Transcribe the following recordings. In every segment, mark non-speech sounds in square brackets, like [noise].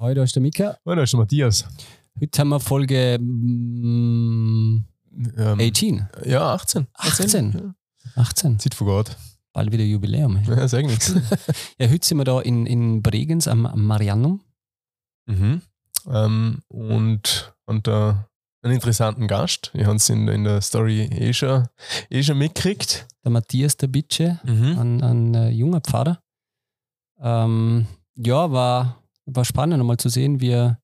Heute ist der Mika. Heute ist der Matthias. Heute haben wir Folge mm, Ähm, 18. ja, 18. 18. 18. Zeit vergeht. Bald wieder Jubiläum. Ja, sag nichts. [laughs] Ja, heute sind wir da in, in Bregenz am, am Marianum. mhm. ähm, und, und äh, einen interessanten Gast. Ich habe es in, in der Story eh schon, eh schon mitgekriegt. Der Matthias der Bitsche, Mhm. ein, ein äh, junger Pfarrer. Ähm, ja, war, war spannend, mal zu sehen, wie er,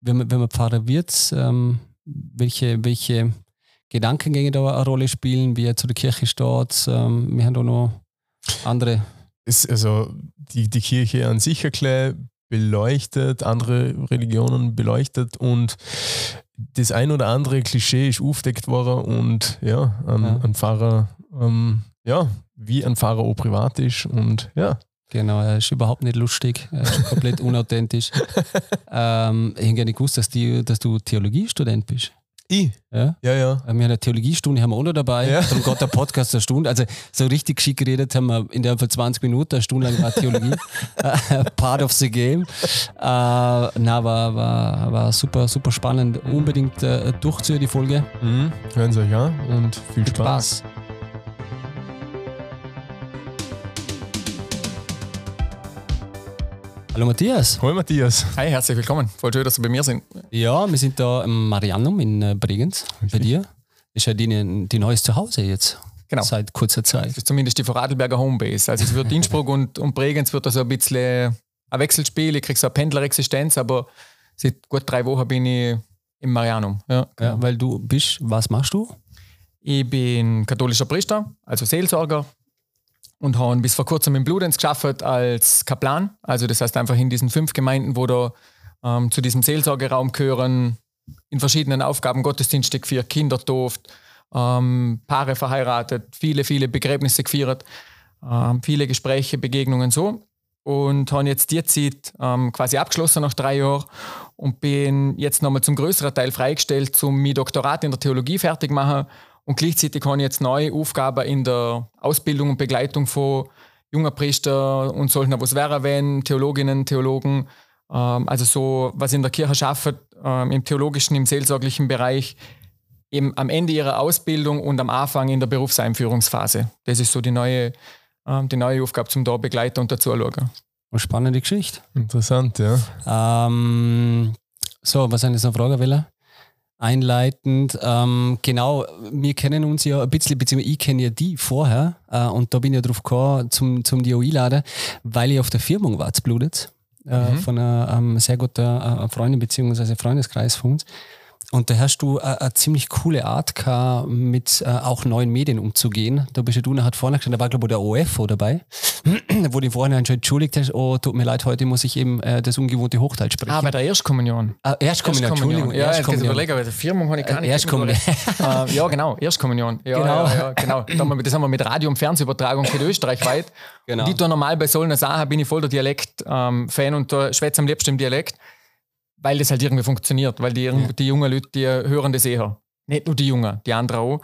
wenn man, wenn man Pfarrer wird, ähm, welche, welche Gedankengänge da eine Rolle spielen, wie er zu der Kirche steht. Ähm, wir haben da noch andere. Ist also die, die Kirche an sich erklärt, beleuchtet, andere Religionen beleuchtet und das ein oder andere Klischee ist aufdeckt worden und ja, ein, Ja. ein Pfarrer, ähm, ja, wie ein Pfarrer auch privat ist und ja, Genau, er ist überhaupt nicht lustig, er ist komplett [laughs] unauthentisch. ähm, ich hätte gerne gewusst, dass, die, dass du Theologiestudent bist. ich, Ja? ja, ja. Wir haben eine Theologiestunde haben wir auch noch dabei. Ja. Darum geht der Podcast eine Stunde. Also so richtig geschickt geredet haben wir in der von 20 Minuten, eine Stunde lang war Theologie. [laughs] Äh, Part of the game. Äh, na, war, war, war super, super spannend. Unbedingt äh, durchzuhören, die Folge. Mhm. Hören Sie euch an und viel Viel Spaß. Spaß. Hallo Matthias. Hoi Matthias. Hi, herzlich willkommen. Voll schön, dass Sie bei mir sind. Ja, wir sind da im Marianum in äh, Bregenz bei Richtig. dir. Ist ja die, die neues Zuhause jetzt. Genau. Seit kurzer Zeit. Das ist zumindest die Vorarlberger Homebase. Also es wird [laughs] Innsbruck und, und Bregenz wird da so ein bisschen ein Wechselspiel. Ich kriege so eine Pendlerexistenz, aber seit gut drei Wochen bin ich im Marianum. Ja, genau. Ja, weil du bist, was machst du? Ich bin katholischer Priester, also Seelsorger und habe bis vor kurzem in Bludenz geschafft als Kaplan. Also das heißt einfach in diesen fünf Gemeinden, wo da ähm, zu diesem Seelsorgeraum gehören, in verschiedenen Aufgaben Gottesdienste geführt, Kinder tauft, ähm, Paare verheiratet, viele, viele Begräbnisse gefeiert, ähm, viele Gespräche, Begegnungen so. Und habe jetzt die Zeit ähm, quasi abgeschlossen nach drei Jahren und bin jetzt nochmal zum größeren Teil freigestellt, um mein Doktorat in der Theologie fertig machen. Und gleichzeitig habe ich jetzt neue Aufgaben in der Ausbildung und Begleitung von jungen Priester und solchen, was wäre, wenn Theologinnen, Theologen, ähm, also so, was in der Kirche schaffen, ähm, im theologischen, im seelsorglichen Bereich, eben am Ende ihrer Ausbildung und am Anfang in der Berufseinführungsphase. Das ist so die neue, ähm, die neue Aufgabe zum da begleiten und dazu schauen. Eine spannende Geschichte. Interessant, ja. Ähm, so, was soll ich jetzt noch fragen will? Einleitend, ähm, genau, wir kennen uns ja ein bisschen, beziehungsweise ich kenne ja die vorher äh, und da bin ich ja drauf gekommen zum, zum die einladen, weil ich auf der Firmung war, zu Bludet, äh, Mhm. von einer ähm, sehr guten äh, Freundin beziehungsweise Freundeskreis von uns. Und da hast du äh, eine ziemlich coole Art gehabt, mit äh, auch neuen Medien umzugehen. Da bist ja du nachher vorne gestanden, da war glaube ich der OFO dabei, [clears throat] wo du vorhin schon entschuldigt hast, oh, tut mir leid, heute muss ich eben äh, das ungewohnte Hochdeutsch sprechen. Ah, bei der Erstkommunion. Ah, Erstkommunion, Entschuldigung. Ja, jetzt Erstkommunion. überlegen, weil die Firmung habe ich gar Äh, nicht. Erstkommunion. äh, ja, genau, Erstkommunion. Ja, Genau. Ja, ja, genau. Da das haben wir mit Radio- und Fernsehübertragung für österreichweit. Genau. Und ich tue normal bei solchen Sachen bin ich voll der Dialekt-Fan und da schwätze am liebsten im Dialekt, weil das halt irgendwie funktioniert, weil die, irg- die jungen Leute, die hören das eher. Nicht nur die Jungen, die anderen auch.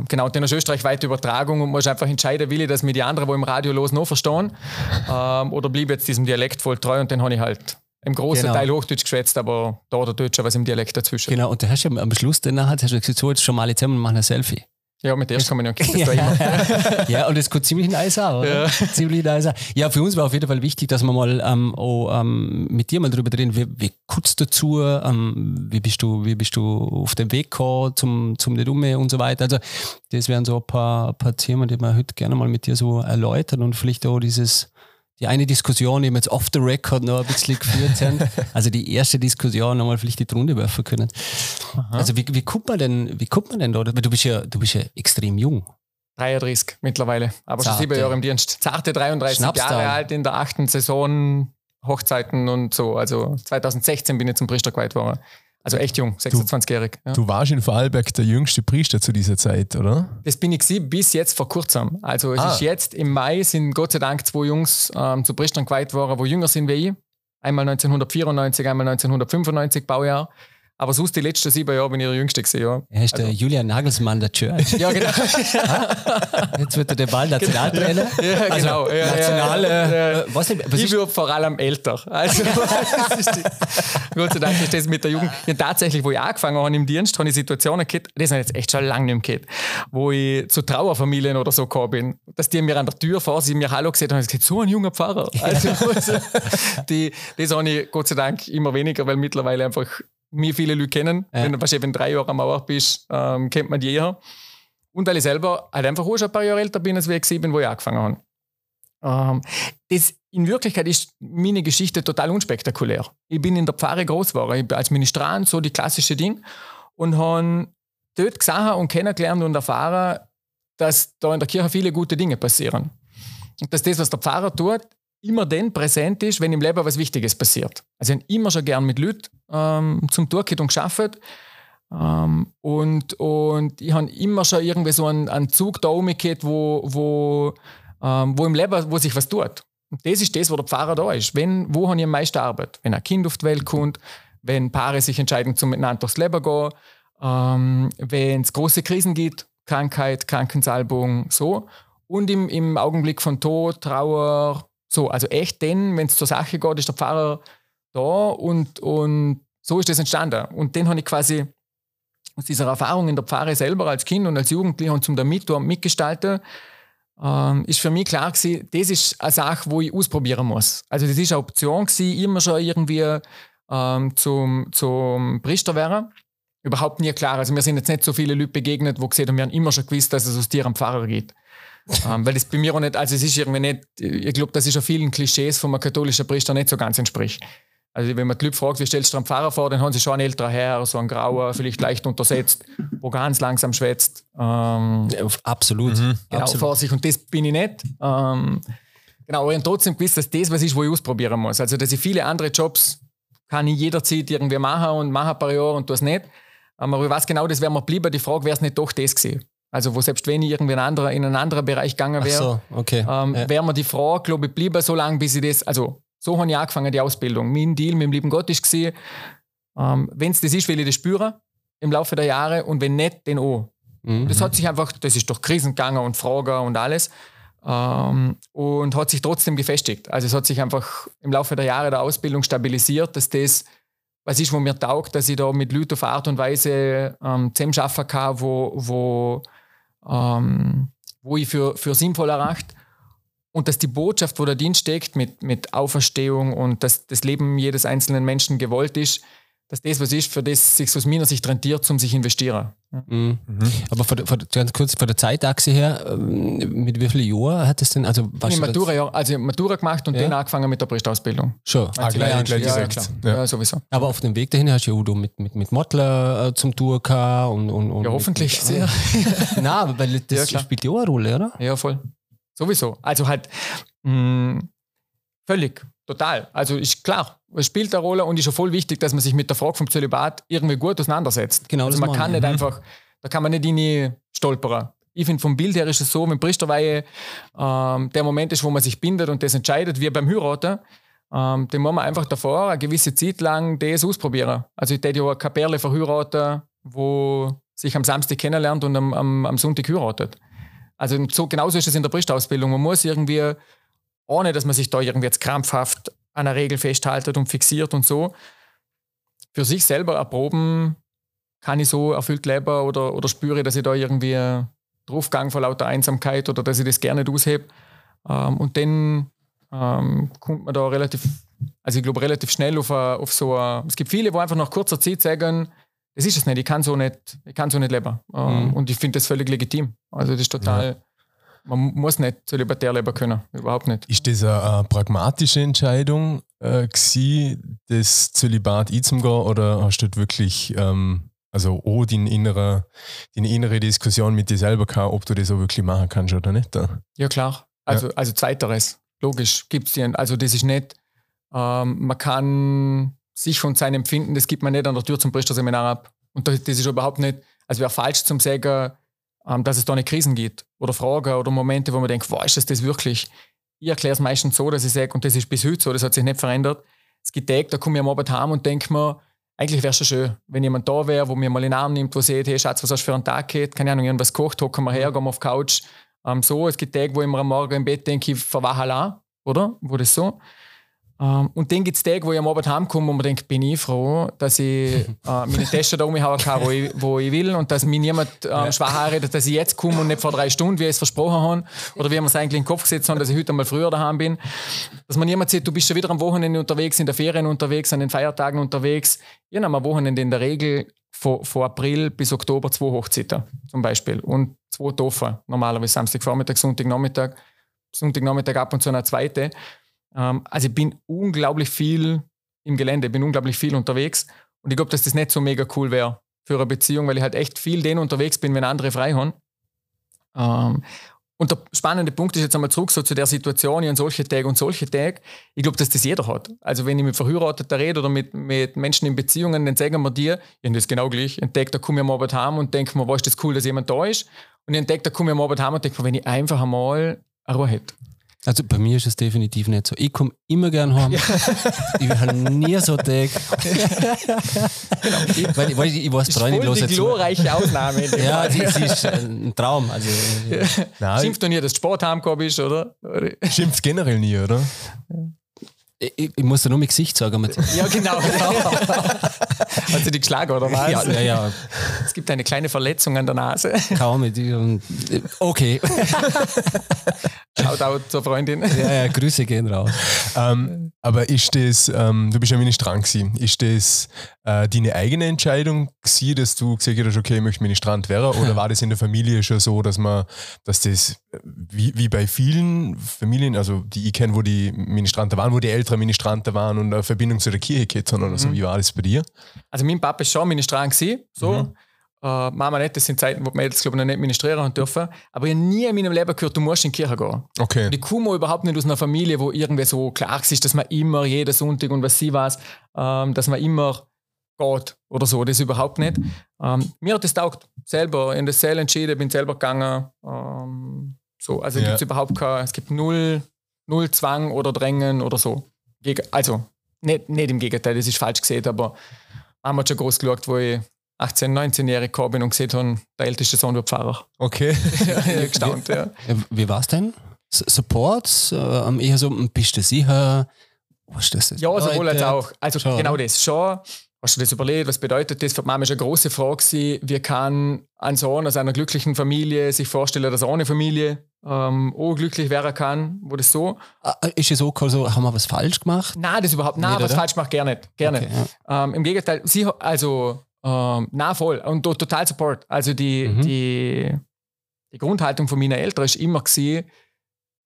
Äh, genau, und dann ist österreichweite Übertragung und man muss einfach entscheiden, will ich das mit den anderen, die im Radio los noch verstehen, [laughs] ähm, oder blieb jetzt diesem Dialekt voll treu und dann habe ich halt im großen Genau. Teil Hochdeutsch geschwätzt, aber da der Deutsche was im Dialekt dazwischen. Genau, und da hast du am Schluss danach hast du gesagt, so jetzt schon mal zusammen und machen ein Selfie. Ja, mit der Erstkommunion geht das da immer. [laughs] ja, und das geht ziemlich nice auch, oder? Ja. Ziemlich nice auch. Ja, für uns war auf jeden Fall wichtig, dass wir mal ähm, auch, ähm, mit dir mal drüber reden, wie, wie kurz dazu, ähm, wie, bist du, wie bist du auf dem Weg gekommen zum, zum nicht Umme und so weiter. Also, das wären so ein paar, paar Themen, die wir heute gerne mal mit dir so erläutern und vielleicht auch dieses, die eine Diskussion, die wir jetzt off the record noch ein bisschen geführt haben, [laughs] also die erste Diskussion nochmal vielleicht die Runde werfen können. Also, wie, wie kommt man denn, wie kommt man denn da? Du bist ja, du bist ja extrem jung. 33 mittlerweile, aber schon Zarte. sieben Jahre im Dienst. Zarte 33 Schnapszahl. Jahre alt in der achten Saison, Hochzeiten und so. Also 2016 bin ich zum Priester geweiht worden. Also echt jung, 26-jährig. Ja. Du warst in Vorarlberg der jüngste Priester zu dieser Zeit, oder? Das bin ich gewesen bis jetzt vor kurzem. Also es Ah. ist jetzt im Mai sind Gott sei Dank zwei Jungs ähm, zu Priestern geweiht worden, wo jünger sind wie ich. Einmal 1994, einmal 1995 Baujahr. Aber sonst die letzten sieben Jahre bin ich der Jüngste gesehen, ja. Er ist der Also- Julian Nagelsmann der Church. [laughs] Ja, genau. Jetzt wird er der Ball Nationaltrainer. Ja, genau. Also, Ja, national, ja, ja, äh, ja. äh, was, was ich würde vor allem älter. Also, [laughs] [laughs] Gott sei Dank ist das mit der Jugend. Ja, tatsächlich, wo ich angefangen habe im Dienst, habe ich Situationen gehabt, das sind jetzt echt schon lange nicht mehr gehabt, wo ich zu Trauerfamilien oder so gekommen bin, dass die mir an der Tür vor, sie mir Hallo gesagt haben, und gesagt, so ein junger Pfarrer. Also, also die, das habe ich Gott sei Dank immer weniger, weil mittlerweile einfach mir viele Leute kennen. Ja. Wenn, wenn drei Jahre am Mauer bist, ähm, kennt man die eher. Und weil ich selber halt einfach auch schon ein paar Jahre älter bin, als gewesen bin, wo ich angefangen habe. Ähm, das, in Wirklichkeit ist meine Geschichte total unspektakulär. Ich bin in der Pfarre groß geworden, ich bin als Ministrant, so die klassische Ding. Und habe dort gesehen und kennengelernt und erfahren, dass da in der Kirche viele gute Dinge passieren. Und dass das, was der Pfarrer tut, immer dann präsent ist, wenn im Leben was Wichtiges passiert. Also ich habe immer schon gern mit Leuten ähm, zum Durchgehen und geschafft. Ähm, und, und ich habe immer schon irgendwie so einen, einen Zug da umgekehrt, wo, wo, ähm, wo im Leben, wo sich was tut. Und das ist das, wo der Pfarrer da ist. Wenn, wo habe ich am meisten Arbeit? Wenn ein Kind auf die Welt kommt, wenn Paare sich entscheiden, zum miteinander durchs Leben gehen, ähm, wenn es große Krisen gibt, Krankheit, Krankensalbung, so. Und im, im Augenblick von Tod, Trauer, so. Also echt denn, wenn es zur Sache geht, ist der Pfarrer da und, und so ist das entstanden. Und den habe ich quasi aus dieser Erfahrung in der Pfarre selber als Kind und als Jugendlicher und zum damit mitgestalten, ähm, ist für mich klar gewesen, das ist eine Sache, wo ich ausprobieren muss. Also das ist eine Option gewesen, immer schon irgendwie ähm, zum, zum Priester werden. Überhaupt nie klar. Also mir sind jetzt nicht so viele Leute begegnet, wo gesehen haben, wir haben immer schon gewusst, dass es aus dir am Pfarrer geht. Ähm, weil das bei mir auch nicht, also es ist irgendwie nicht, ich glaube, das ist ja vielen Klischees von einem katholischen Priester nicht so ganz entspricht. Also wenn man die Leute fragt, wie stellst du einen Pfarrer vor, dann haben sie schon einen älterer Herr, so ein grauer, vielleicht leicht untersetzt, wo ganz langsam schwätzt. Ähm, Ja, Absolut. genau, Absolut. vor sich. Und das bin ich nicht. Ähm, genau, aber ich habe trotzdem gewusst, dass das was ist, wo ich ausprobieren muss. Also, dass ich viele andere Jobs kann ich jederzeit irgendwie machen und mache ein paar Jahre und tue es nicht. Ähm, Aber ich weiß genau, das wäre mir geblieben. Die Frage wäre es nicht doch das gewesen. Also, wo selbst wenn ich irgendwie in, einen anderen, in einen anderen Bereich gegangen wäre, so, okay. ähm, ja. wäre mir die Frage, glaube ich, geblieben, so lange, bis ich das, also so habe ich angefangen, die Ausbildung. Mein Deal mit dem lieben Gott ist gewesen, ähm, wenn es das ist, will ich das spüren im Laufe der Jahre und wenn nicht, dann auch. Mhm. Das hat sich einfach, das ist durch Krisen gegangen und Fragen und alles ähm, und hat sich trotzdem gefestigt. Also es hat sich einfach im Laufe der Jahre der Ausbildung stabilisiert, dass das was ist, wo mir taugt, dass ich da mit Leuten auf Art und Weise ähm, zusammenarbeiten kann, wo, wo, ähm, wo ich für, für sinnvoll erachte. Und dass die Botschaft, wo der Dienst steckt, mit, mit Auferstehung und dass das Leben jedes einzelnen Menschen gewollt ist, dass das was ist, für das sich aus meiner Sicht rentiert, um sich investieren. Ja. Mhm. Aber von, der- von, ganz kurz von der Zeitachse her, ähm, mit wie vielen Jahren hat es denn, also Ich habe du Matura, ja, also ich Matura gemacht und Ja. dann angefangen mit der Priesterausbildung. Schon. Ah, Zwei gleich- gleich ja, ja, direkt. klar. Ja. Ja. sowieso. Aber auf dem Weg dahin hast du ja mit, mit, mit Mottler äh, zum Tour gehabt und, und, und Ja, hoffentlich mit, sehr. [laughs] Nein, weil [laughs] das spielt ja auch eine Rolle, oder? Ja, voll. Sowieso. Also halt mh, völlig, total. Also ist klar, es spielt eine Rolle und ist schon voll wichtig, dass man sich mit der Frage vom Zölibat irgendwie gut auseinandersetzt. Genau, also man kann meine nicht ich. einfach, da kann man nicht in die stolpern. Ich finde, vom Bild her ist es so, wenn Priesterweihe ähm, der Moment ist, wo man sich bindet und das entscheidet, wie beim Heiraten, ähm, dann muss man einfach davor eine gewisse Zeit lang das ausprobieren. Also ich hätte ja eine Kapelle verheiraten, wo sich am Samstag kennenlernt und am, am, am Sonntag heiratet. Also so, genauso ist es in der Priesterausbildung. Man muss irgendwie, ohne dass man sich da irgendwie jetzt krampfhaft an einer Regel festhaltet und fixiert und so, für sich selber erproben, kann ich so erfüllt leben oder, oder spüre, dass ich da irgendwie draufgang vor lauter Einsamkeit oder dass ich das gerne aushebe. Ähm, und dann ähm, kommt man da relativ, also ich glaube relativ schnell auf, a, auf so ein, es gibt viele, wo einfach nach kurzer Zeit sagen, das ist es nicht, ich kann so nicht, ich kann so nicht leben. Ähm, Mhm. Und ich finde das völlig legitim. Also das ist total, man muss nicht so libertär leben können, überhaupt nicht. Ist das eine, eine pragmatische Entscheidung äh, gewesen, das Zölibat einzugehen oder hast du wirklich ähm, also auch deine innere, deine innere Diskussion mit dir selber gehabt, ob du das auch wirklich machen kannst oder nicht? Ja, klar. Also, also zweiteres. Logisch, gibt es ja. Also, das ist nicht, ähm, man kann sich und sein Empfinden, das gibt man nicht an der Tür zum Priesterseminar ab. Und das, das ist überhaupt nicht, also wäre falsch zum sagen, ähm, dass es da nicht Krisen gibt oder Fragen oder Momente, wo man denkt, wow, ist das das wirklich? Ich erkläre es meistens so, dass ich sage, und das ist bis heute so, das hat sich nicht verändert. Es gibt Tage, da komme ich am Abend heim und denke mir, eigentlich wäre es schon schön, wenn jemand da wäre, wo mir mal in den Arm nimmt, wo sieht, hey Schatz, was hast du für einen Tag gehabt? Keine Ahnung, irgendwas kocht, hocken wir her, gehen wir auf die Couch. Ähm, so, es gibt Tage, wo ich mir am Morgen im Bett denke, ich verwache oder? Wo das so. Um, ähm, und dann gibt es Tage, wo ich am Abend heimkomme und mir denke, bin ich froh, dass ich [laughs] äh, meine Tasche da umhauen kann, wo ich, wo ich will und dass mich niemand ähm, ja. schwach redet, dass ich jetzt komme und nicht vor drei Stunden, wie ich es versprochen habe oder wie wir es eigentlich in den Kopf gesetzt haben, dass ich heute einmal früher daheim bin. Dass man niemand sieht, du bist schon wieder am Wochenende unterwegs, in der Ferien unterwegs, an den Feiertagen unterwegs. Ich habe am Wochenende in der Regel von, von April bis Oktober zwei Hochzeiten zum Beispiel und zwei Toffer, normalerweise Samstagvormittag, Sonntagnachmittag, Sonntagnachmittag ab und zu eine zweite. Ähm, also ich bin unglaublich viel im Gelände, bin unglaublich viel unterwegs und ich glaube, dass das nicht so mega cool wäre für eine Beziehung, weil ich halt echt viel den unterwegs bin, wenn andere frei haben. Ähm, und der spannende Punkt ist jetzt einmal zurück so zu der Situation, ich habe solche Tage und solche Tage. Ich glaube, dass das jeder hat. Also wenn ich mit Verheirateten rede oder mit, mit Menschen in Beziehungen, dann sagen wir dir, ich das genau gleich. Ein Tag, da komme ich am Abend heim und denke mir, was ist das cool, dass jemand da ist. Und ein Tag, da komme ich am Abend heim und denke mir, wenn ich einfach einmal eine Ruhe hätte. Also bei mir ist es definitiv nicht so. Ich komme immer gern heim. [laughs] Ich habe nie so Tag. genau. Ich, weil, weil ich, ich weiß, das ist die glorreiche Ausnahme. ja, das ist ein Traum. Also, ja. Schimpft du nie, dass du Sport heimgekommen bist, oder? Schimpft generell nie, oder? Ich, ich, muss da nur mein Gesicht sagen. ja, genau. [laughs] Hat sie die geschlagen, oder was? Ja, ja, ja. Es gibt eine kleine Verletzung an der Nase. Kaum. Okay. [laughs] Shoutout zur Freundin. [laughs] Ja, ja, Grüße gehen raus. Ähm, aber ist das, ähm, du bist ja Ministrant gewesen, ist das äh, deine eigene Entscheidung gewesen, dass du gesagt hast, okay, ich möchte Ministrant werden? Oder [laughs] war das in der Familie schon so, dass man, dass das, wie, wie bei vielen Familien, also die ich kenne, wo die Ministranten waren, wo die älteren Ministranten waren und eine Verbindung zu der Kirche gehabt haben oder so, mhm. wie war das bei dir? Also mein Papa ist schon Ministrant gewesen, so. Mhm. Uh, Mama nicht, das sind Zeiten, wo die Mädels glaube ich, noch nicht ministrieren dürfen. Aber ich habe nie in meinem Leben gehört, du musst in die Kirche gehen. Okay. Und ich komme überhaupt nicht aus einer Familie, wo irgendwie so klar ist, dass man immer jeden Sonntag und was sie weiß, ähm, dass man immer geht oder so. Das überhaupt nicht. Ähm, mir hat das taugt. Selber in das Zell entschieden, bin selber gegangen. Ähm, so. Also ja. gibt es überhaupt kein, es gibt null, null Zwang oder Drängen oder so. Also, nicht, nicht im Gegenteil, das ist falsch gesehen, aber Mama hat schon groß geschaut, wo ich 18-, 19-jährig gekommen bin und gesehen habe, der älteste Sohn wird Pfarrer. Okay. [laughs] ja, gestaunt, ja. Wie war es denn? Support? Ähm, eher so, bist du sicher? Was ist das? Ja, sowohl als auch. Also schon, genau das. Schon. Hast du das überlegt? Was bedeutet das? Für die Mama ist eine große Frage wie kann ein Sohn aus einer glücklichen Familie sich vorstellen, dass er ohne Familie ähm, auch glücklich werden kann? Wo das so? Ah, ist es auch so, haben wir was falsch gemacht? Nein, das überhaupt nicht. Nein, was falsch gemacht, gerne nicht. Gerne. Okay, ja. ähm, Im Gegenteil, sie, also ähm, na voll. Und total Support. Also die, mhm. die, die Grundhaltung von meiner Eltern ist immer gewesen,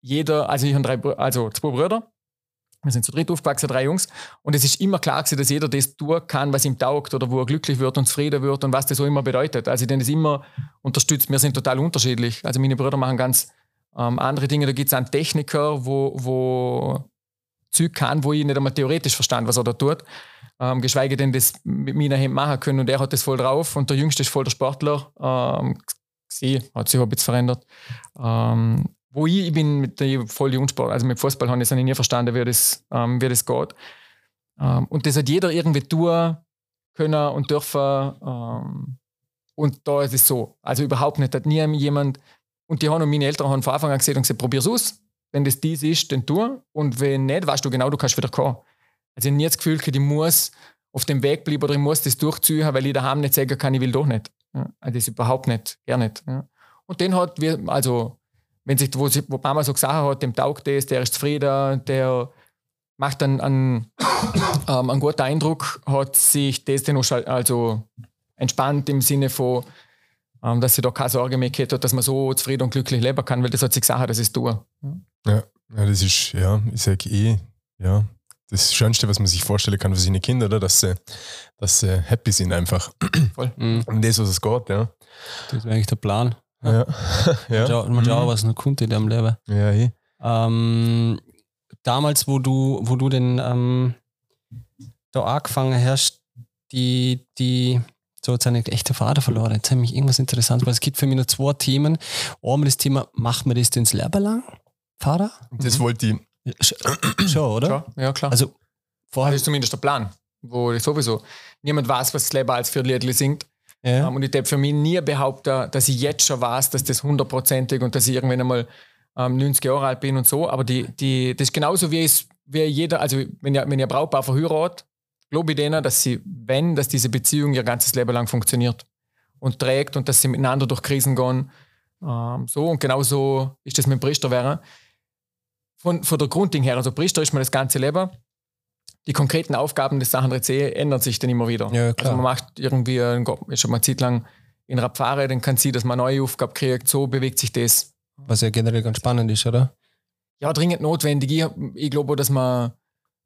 jeder, also ich habe drei, also zwei Brüder, wir sind zu dritt aufgewachsen, drei Jungs. Und es ist immer klar gewesen, dass jeder das tun kann, was ihm taugt oder wo er glücklich wird und zufrieden wird und was das so immer bedeutet. Also ich den das immer unterstützt. Wir sind total unterschiedlich. Also meine Brüder machen ganz ähm, andere Dinge. Da gibt es einen Techniker, wo, wo Zeug kann, wo ich nicht einmal theoretisch verstand, was er da tut ähm, geschweige denn das mit meiner Hand machen können. Und er hat das voll drauf und der Jüngste ist voll der Sportler. Ähm, sie hat sich ein bisschen verändert. Ähm, wo ich, ich bin mit der voll die also mit Fußball habe ich nie verstanden, wie das, ähm, wie das geht. Ähm, und das hat jeder irgendwie tun können und dürfen. Ähm, und da ist es so. Also überhaupt nicht. Hat nie jemand, und die haben und meine Eltern haben von Anfang an gesehen und gesagt, probier's aus. Wenn das dies ist, dann tu. Und wenn nicht, weißt du genau, du kannst wieder kommen. Also ich habe nie das Gefühl, ich muss auf dem Weg bleiben oder ich muss das durchziehen, weil ich daheim nicht sagen kann, ich will doch nicht. Also das überhaupt nicht, gar nicht. Und den hat, also wenn sich, wo, wo Mama so gesagt hat, dem taugt das, der ist zufrieden, der macht dann einen, [coughs] ähm, einen guten Eindruck, hat sich das dann auch also entspannt im Sinne von, ähm, dass sie da keine Sorge mehr hat, dass man so zufrieden und glücklich leben kann, weil das hat sie gesagt, das ist du. Ja. ja, das ist, ja, ich sage eh, ja, das Schönste, was man sich vorstellen kann für seine Kinder, oder? Dass sie, dass sie happy sind einfach. [clears throat] Voll. Mhm. Und das, was es geht, ja. Das wäre eigentlich der Plan. Ja. ja. [laughs] Mal schauen, mhm. was noch kommt in deinem Leben. Ja, eh. Ähm, damals, wo du, wo du den ähm, da angefangen hast, die, die so hat seine echte Vater verloren. Jetzt habe ich irgendwas interessant, weil es gibt für mich noch zwei Themen. Einmal das Thema, macht man das denn ins Leben lang? Vater? Das mhm. wollte ich [clears throat] Schon, oder? Schon, ja klar. Also vorher. Das ist zumindest der Plan. wo sowieso niemand weiß, was das Leben als für Liedli singt. Ja. Ähm, und ich darf für mich nie behaupten, dass ich jetzt schon weiß, dass das hundertprozentig und dass ich irgendwann einmal ähm, 90 Jahre alt bin und so. Aber die, die, das ist genauso wie, es, wie jeder, also wenn ihr, wenn ihr Brautpaar verheiratet, glaube ich denen, dass sie, wenn, dass diese Beziehung ihr ganzes Leben lang funktioniert und trägt und dass sie miteinander durch Krisen gehen. Ähm, so und genauso ist das mit dem Priester wäre. Von, von der Grundding her, also Priester ist man das ganze Leben. Die konkreten Aufgaben des Sachen C ändern sich dann immer wieder. Ja, klar. Also man macht irgendwie, ist schon mal eine Zeit lang in einer Pfarre, dann kann sie, dass man eine neue Aufgabe kriegt, so bewegt sich das. Was ja generell ganz spannend ist, oder? Ja, dringend notwendig. Ich, ich glaube, dass man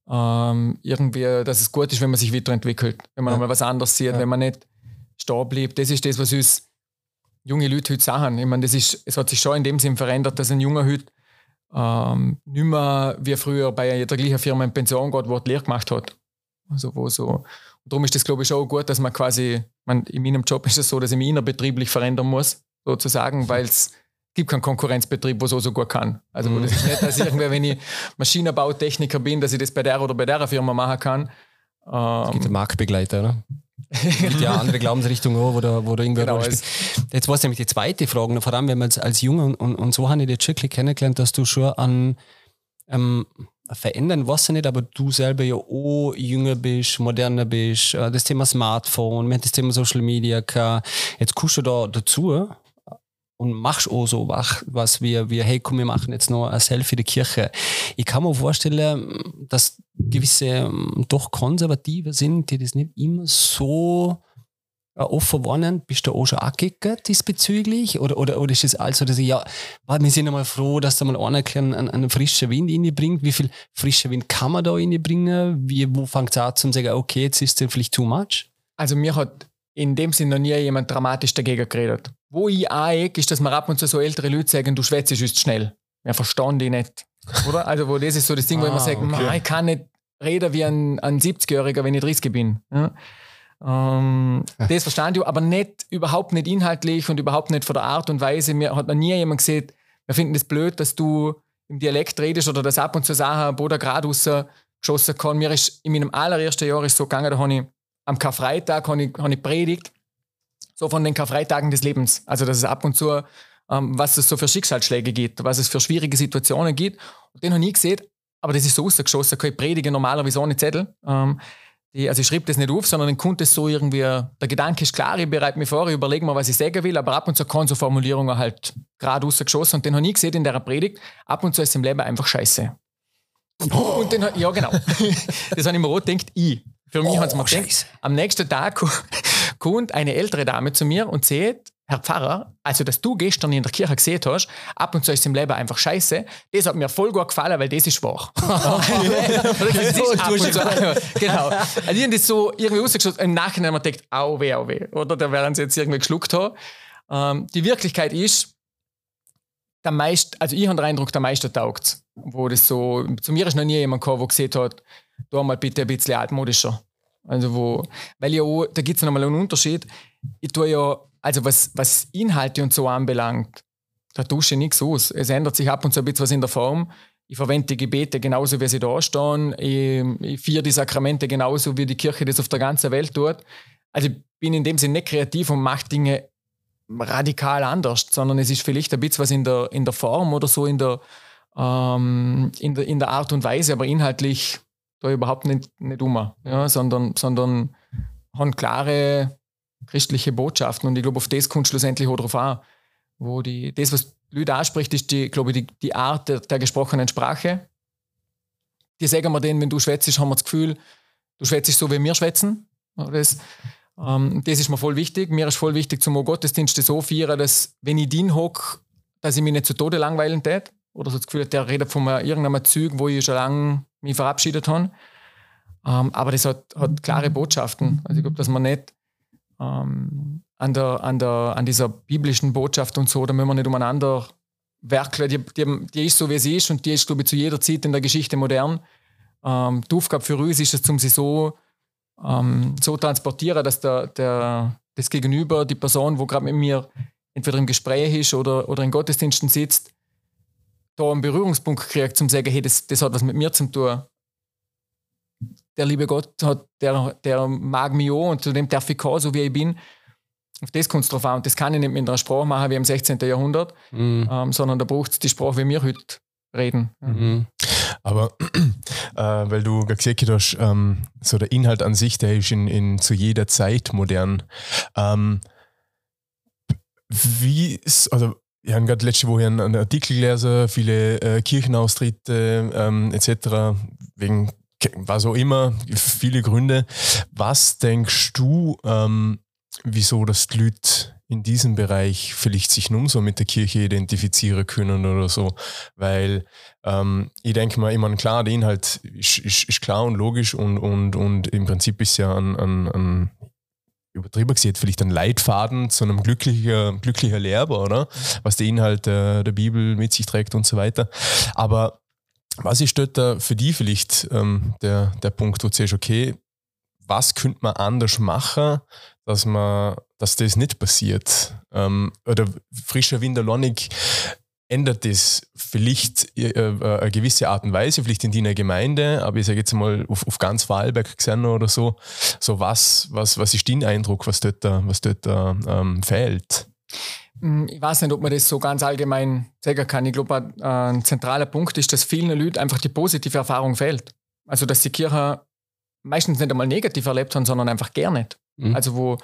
ähm, irgendwie, dass es gut ist, wenn man sich weiterentwickelt, wenn man Ja. mal was anderes sieht, Ja. wenn man nicht stehen bleibt. Das ist das, was uns junge Leute heute sagen. Ich meine, das ist, es hat sich schon in dem Sinn verändert, dass ein junger heute ähm, nicht mehr wie früher bei der gleichen Firma in Pension geht, wo er die Lehre gemacht hat. Also wo so. Und darum ist das, glaube ich, schon gut, dass man quasi, man, in meinem Job ist es so, dass ich mich innerbetrieblich verändern muss, sozusagen, weil es gibt keinen Konkurrenzbetrieb, wo so so gut kann. Also wo das ist nicht, dass ich irgendwie, wenn ich Maschinenbautechniker bin, dass ich das bei der oder bei der Firma machen kann. Es gibt Ähm, einen Marktbegleiter, oder? Es gibt ja [laughs] andere Glaubensrichtungen auch, wo da, wo da irgendwer Genau. Jetzt war es nämlich die zweite Frage, vor allem wenn man als Junge und, und, und so habe ich dich wirklich kennengelernt, dass du schon an ähm, verändern, was nicht, aber du selber ja auch jünger bist, moderner bist, äh, das Thema Smartphone, das Thema Social Media. Jetzt kommst du da dazu und machst auch so was, wir, wir, hey, komm, wir machen jetzt noch ein Selfie in der Kirche. Ich kann mir vorstellen, dass gewisse ähm, doch Konservative sind, die das nicht immer so äh, offen warnen. Bist du auch schon angeeckt diesbezüglich? Oder, oder, oder ist es also, dass ich, ja, wir sind einmal froh, dass da mal einer einen, einen, einen frischen Wind reinbringt. Wie viel frischer Wind kann man da reinbringen? Wie, wo fängt es an zu sagen, okay, jetzt ist es vielleicht too much? Also mir hat in dem Sinn noch nie jemand dramatisch dagegen geredet. Wo ich aneck, ist, dass mir ab und zu so ältere Leute sagen, du schwätzt ist schnell. Ja, verstehen die nicht. Oder? Also wo das ist so das Ding, wo ich Ah, immer sage, okay. "Ma, ich kann nicht reden wie ein, ein 70-Jähriger, wenn ich 30 bin. Ja? Ähm, das verstand ich, aber nicht, überhaupt nicht inhaltlich und überhaupt nicht von der Art und Weise. Mir hat noch nie jemand gesagt, wir finden es blöd, dass du im Dialekt redest oder dass ab und zu Sachen Boden gerade geschossen kann. Mir ist in meinem allerersten Jahr ist so gegangen, da habe ich am Karfreitag habe ich, habe ich predigt, so von den Karfreitagen des Lebens. Also, dass es ab und zu, ähm, was es so für Schicksalsschläge gibt, was es für schwierige Situationen gibt. Und den habe ich nie gesehen, aber das ist so rausgeschossen. Ich predige normalerweise ohne Zettel. Ähm, die, also, ich schreibe das nicht auf, sondern ich konnte es so irgendwie, der Gedanke ist klar, ich bereite mich vor, ich überlege mir, was ich sagen will, aber ab und zu kann so Formulierungen halt gerade rausgeschossen. Und den habe ich gesehen in der Predigt. Ab und zu ist im Leben einfach scheiße. Und den, ja, genau. [laughs] das habe ich mir auch gedacht, ich. Für mich Oh, hat es mir gedacht, am nächsten Tag ko- [laughs] kommt eine ältere Dame zu mir und sagt, Herr Pfarrer, also dass du gestern in der Kirche gesehen hast, ab und zu ist im Leben einfach scheiße, das hat mir voll gut gefallen, weil das ist wahr. [laughs] [laughs] das ist und zu, genau. Also ich habe das so irgendwie rausgeschaut, im Nachhinein haben wir gedacht, au weh, au weh. Oder da werden sie jetzt irgendwie geschluckt haben. Ähm, die Wirklichkeit ist, der meist, also ich habe den Eindruck, der meiste taugt Wo das so, zu mir ist noch nie jemand gekommen, der gesehen hat, da mal bitte ein bisschen altmodischer. Also wo, weil ja auch, da gibt es nochmal einen Unterschied. Ich tue ja, also was, was Inhalte und so anbelangt, da dusche ich nichts aus. Es ändert sich ab und zu ein bisschen was in der Form. Ich verwende die Gebete genauso, wie sie da stehen. Ich, ich feiere die Sakramente genauso, wie die Kirche das auf der ganzen Welt tut. Also ich bin in dem Sinne nicht kreativ und mache Dinge radikal anders, sondern es ist vielleicht ein bisschen was in der, in der Form oder so in der, ähm, in der, in der Art und Weise, aber inhaltlich da überhaupt nicht, nicht um, ja, sondern, sondern haben klare christliche Botschaften und ich glaube, auf das kommt schlussendlich auch drauf an, wo die, das, was die Leute anspricht, ist die, glaube ich, die, die Art der, der gesprochenen Sprache. Die sagen wir denen, wenn du schwätzt, haben wir das Gefühl, du schwätzt so, wie wir schwätzen. Das, ähm, das ist mir voll wichtig. Mir ist voll wichtig, zum Gottesdienste so feiern, dass, wenn ich den hock, dass ich mich nicht zu Tode langweilen tät. Oder so das Gefühl, der redet von irgendeinem Zug, wo ich schon lange mich verabschiedet habe. Ähm, aber das hat, hat klare Botschaften. Also ich glaube, dass man nicht ähm, an, der, an, der, an dieser biblischen Botschaft und so, da müssen wir nicht umeinander werkeln. Die, die, die ist so, wie sie ist und die ist, glaube ich, zu jeder Zeit in der Geschichte modern. Ähm, die Aufgabe für uns ist es, um sie so, ähm, so transportieren, dass der, der, das Gegenüber, die Person, wo gerade mit mir entweder im Gespräch ist oder, oder in Gottesdiensten sitzt, da einen Berührungspunkt kriegt, zum zu sagen, hey, das, das hat was mit mir zu tun. der liebe Gott hat, der, der mag mich auch und zu dem darf ich kommen, so wie ich bin. Auf das kommt es drauf an. Und das kann ich nicht mit einer Sprache machen wie im 16. Jahrhundert, mhm. ähm, sondern da braucht es die Sprache, wie wir heute reden. Mhm. Aber [clears throat] äh, weil du gesagt hast, ähm, so der Inhalt an sich, der ist in, in zu jeder Zeit modern. Ähm, wie also wir haben gerade letzte Woche einen, Artikel gelesen, viele äh, Kirchenaustritte ähm, etc. wegen was auch immer, viele Gründe. Was denkst du, ähm, wieso das die Leute in diesem Bereich vielleicht sich nun so mit der Kirche identifizieren können oder so? Weil ähm, ich denke mal, ich meine, klar, der Inhalt ist, ist, ist, klar und logisch und, und, und im Prinzip ist ja ein, ein, ein übertrieben gesagt, vielleicht ein Leitfaden zu einem glücklicher, glücklicher Lehrer, oder? Was der Inhalt der, der Bibel mit sich trägt und so weiter. Aber was ist dort da für die vielleicht ähm, der, der Punkt, wo du sagst, okay, was könnte man anders machen, dass man, dass das nicht passiert? Ähm, oder frischer Wind Lonnig ändert das vielleicht äh, äh, eine gewisse Art und Weise, vielleicht in deiner Gemeinde, aber ich sage jetzt mal auf, auf ganz Vorarlberg gesehen oder so, so was, was, was ist dein Eindruck, was dort, was dort ähm, fehlt? Hm, ich weiß nicht, ob man das so ganz allgemein sagen kann. Ich glaube, ein zentraler Punkt ist, dass vielen Leuten einfach die positive Erfahrung fehlt. Also, dass die Kirche meistens nicht einmal negativ erlebt haben, sondern einfach nicht. Mhm. Also, wo,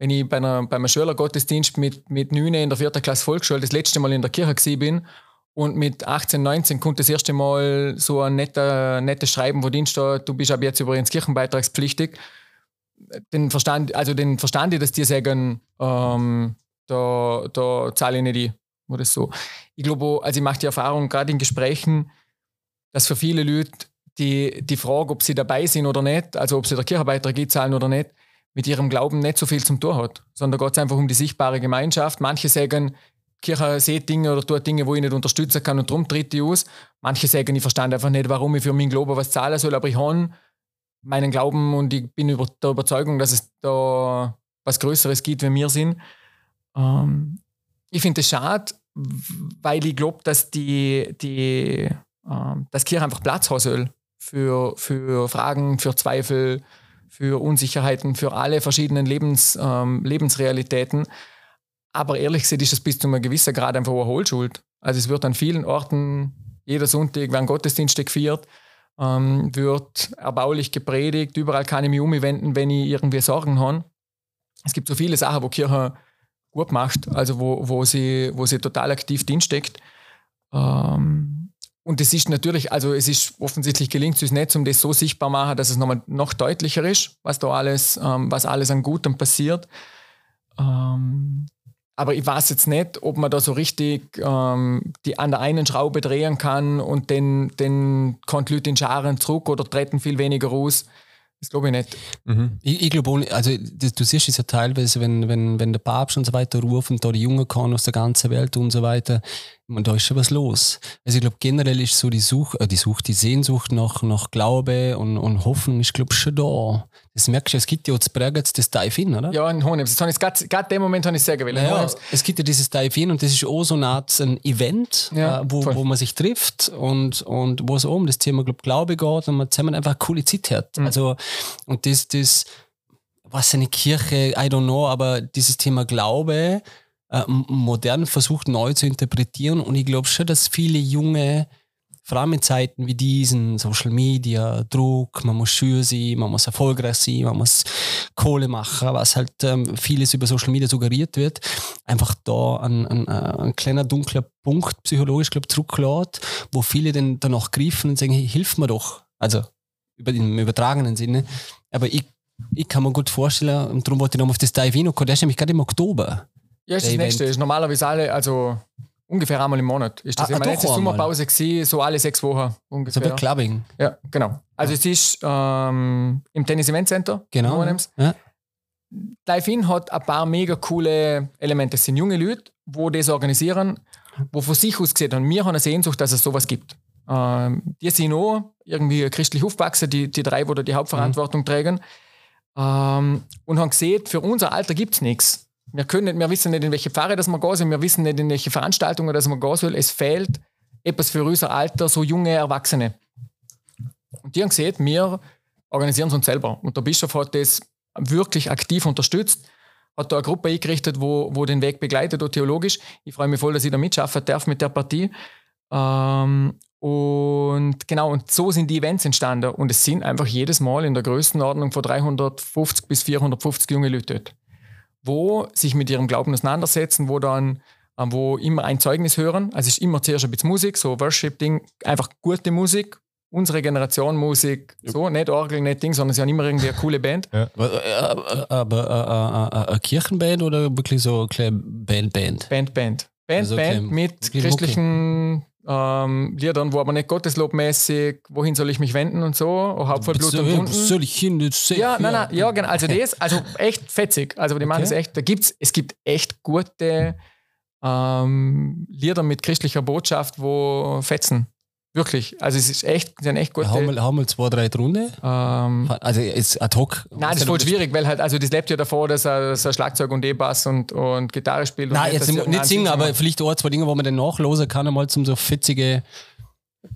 wenn ich bei, einer, bei einem Schülergottesdienst mit, mit 9 in der vierten Klasse Volksschule das letzte Mal in der Kirche bin und mit 18, 19 kommt das erste Mal so ein netter, nettes Schreiben, wo drin steht, du bist ab jetzt übrigens kirchenbeitragspflichtig, den verstand, also den verstand ich, dass die sagen, ähm, da, da zahle ich nicht ein. Oder so. Ich glaube, also ich mache die Erfahrung gerade in Gesprächen, dass für viele Leute die, die Frage, ob sie dabei sind oder nicht, also ob sie der Kirchenbeitrag zahlen oder nicht, mit ihrem Glauben nicht so viel zum Tor hat, sondern da geht es einfach um die sichtbare Gemeinschaft. Manche sagen, Kirche sieht Dinge oder tut Dinge, wo ich nicht unterstützen kann und darum tritt ich aus. Manche sagen, ich verstand einfach nicht, warum ich für meinen Glauben was zahlen soll, aber ich habe meinen Glauben und ich bin über der Überzeugung, dass es da was Größeres gibt, wie wir sind. Ähm, ich finde es schade, weil ich glaube, dass die, die ähm, dass Kirche einfach Platz haben soll für, für Fragen, für Zweifel, für Unsicherheiten, für alle verschiedenen Lebens, ähm, Lebensrealitäten. Aber ehrlich gesagt ist das bis zu einem gewissen Grad einfach eine Hohlschuld. Also es wird an vielen Orten jeder Sonntag werden Gottesdienste gefeiert, ähm, wird erbaulich gepredigt, überall kann ich mich umwenden, wenn ich irgendwie Sorgen habe. Es gibt so viele Sachen, wo Kirche gut macht, also wo, wo, sie, wo sie total aktiv drinsteckt. Ähm, und es ist natürlich, also es ist offensichtlich gelingt es uns nicht, um das so sichtbar zu machen, dass es nochmal noch deutlicher ist, was da alles, ähm, was alles an Gutem passiert. Ähm, aber ich weiß jetzt nicht, ob man da so richtig ähm, die an der einen Schraube drehen kann und den, den kommt Leute in Scharen zurück oder treten viel weniger raus. Das glaube ich nicht. Mhm. Ich, ich glaube, also das, du siehst es ja teilweise, wenn, wenn, wenn der Papst und so weiter ruft und da die Jungen kommen aus der ganzen Welt und so weiter, und da ist schon was los. Also ich glaube, generell ist so die Suche, äh, die Suche, die Sehnsucht nach, nach Glaube und, und Hoffen ist, glaube ich, schon da. Das merkst du, es gibt ja auch zu Bregenz das Dive-In, oder? Ja, in Honems. Gerade in dem Moment habe ich es sehr gewählt. Ja, es gibt ja dieses Dive-In und das ist auch so eine Art ein Event, ja, äh, wo, wo man sich trifft und, und wo es um das Thema glaub, Glaube geht und man zusammen einfach eine coole Zeit hat. Mhm. Also, und das, das, was eine Kirche, I don't know, aber dieses Thema Glaube, äh, modern versucht neu zu interpretieren. Und ich glaube schon, dass viele junge, vor in Zeiten wie diesen, Social Media, Druck, man muss schür sein, man muss erfolgreich sein, man muss Kohle machen, was halt ähm, vieles über Social Media suggeriert wird, einfach da ein, ein, äh, ein kleiner dunkler Punkt psychologisch, glaube ich, zurücklässt, wo viele dann danach greifen und sagen, hey, hilf mir doch. Also über, im übertragenen Sinne. Aber ich, ich kann mir gut vorstellen, und darum wollte ich noch auf das Dive hin, der ist nämlich gerade im Oktober. Ja, ist das Event. nächste. Ist normalerweise alle, also ungefähr einmal im Monat. Ist das ah, immer ah, Sommerpause gewesen, so alle sechs Wochen ungefähr. So wie Clubbing. Ja, genau. Also ja. es ist ähm, im Tennis Event Center. Genau. Ja. Dive-In hat ein paar mega coole Elemente. Es sind junge Leute, wo das organisieren, wo von sich aus gesehen haben, wir haben eine Sehnsucht, dass es sowas gibt. Ähm, die sind auch irgendwie christlich aufgewachsen, die, die drei, wo da die Hauptverantwortung mhm. tragen. Ähm, und haben gesehen, für unser Alter gibt es nichts. Wir, können wir wissen nicht, in welche Pfarre das wir gehen sollen, wir wissen nicht, in welche Veranstaltungen das wir gehen sollen. Es fehlt etwas für unser Alter, so junge Erwachsene. Und die haben gesehen, wir organisieren es uns selber. Und der Bischof hat das wirklich aktiv unterstützt, hat da eine Gruppe eingerichtet, wo, wo den Weg begleitet, auch theologisch. Ich freue mich voll, dass ich da mitschaffen darf mit der Partie. Ähm, und genau, und so sind die Events entstanden. Und es sind einfach jedes Mal in der Größenordnung von 350 bis 450 junge Leute dort, wo sich mit ihrem Glauben auseinandersetzen, wo dann ähm, wo immer ein Zeugnis hören. Also es ist immer zuerst ein bisschen Musik, so Worship-Ding, einfach gute Musik, unsere Generation Musik, ja. so, nicht Orgel, nicht Ding, sondern sie haben immer irgendwie eine coole Band. Ja. Aber eine Kirchenband oder wirklich so eine Band, Band? Band, Band. Band, also Band mit christlichen ähm, Liedern, wo aber nicht gotteslobmäßig, wohin soll ich mich wenden und so, oh, Hauptvollblut und Wunden. Soll ich hin? Ja, nein, nein, ja, genau, also das, also echt fetzig, also die machen okay. das echt, da gibt's, es gibt echt gute ähm, Lieder mit christlicher Botschaft, wo fetzen. Wirklich. Also es ist echt, sind echt gute. Haben wir, haben wir zwei, drei Runden? Ähm, also ist ad hoc. Nein, das ist voll schwierig, weil halt, also das lebt ja davor, dass er, dass er Schlagzeug und E-Bass und, und Gitarre spielt. Nein, jetzt nicht, nicht singen, aber vielleicht auch zwei Dinge, wo man dann nachlosen kann, einmal zum so fetzige.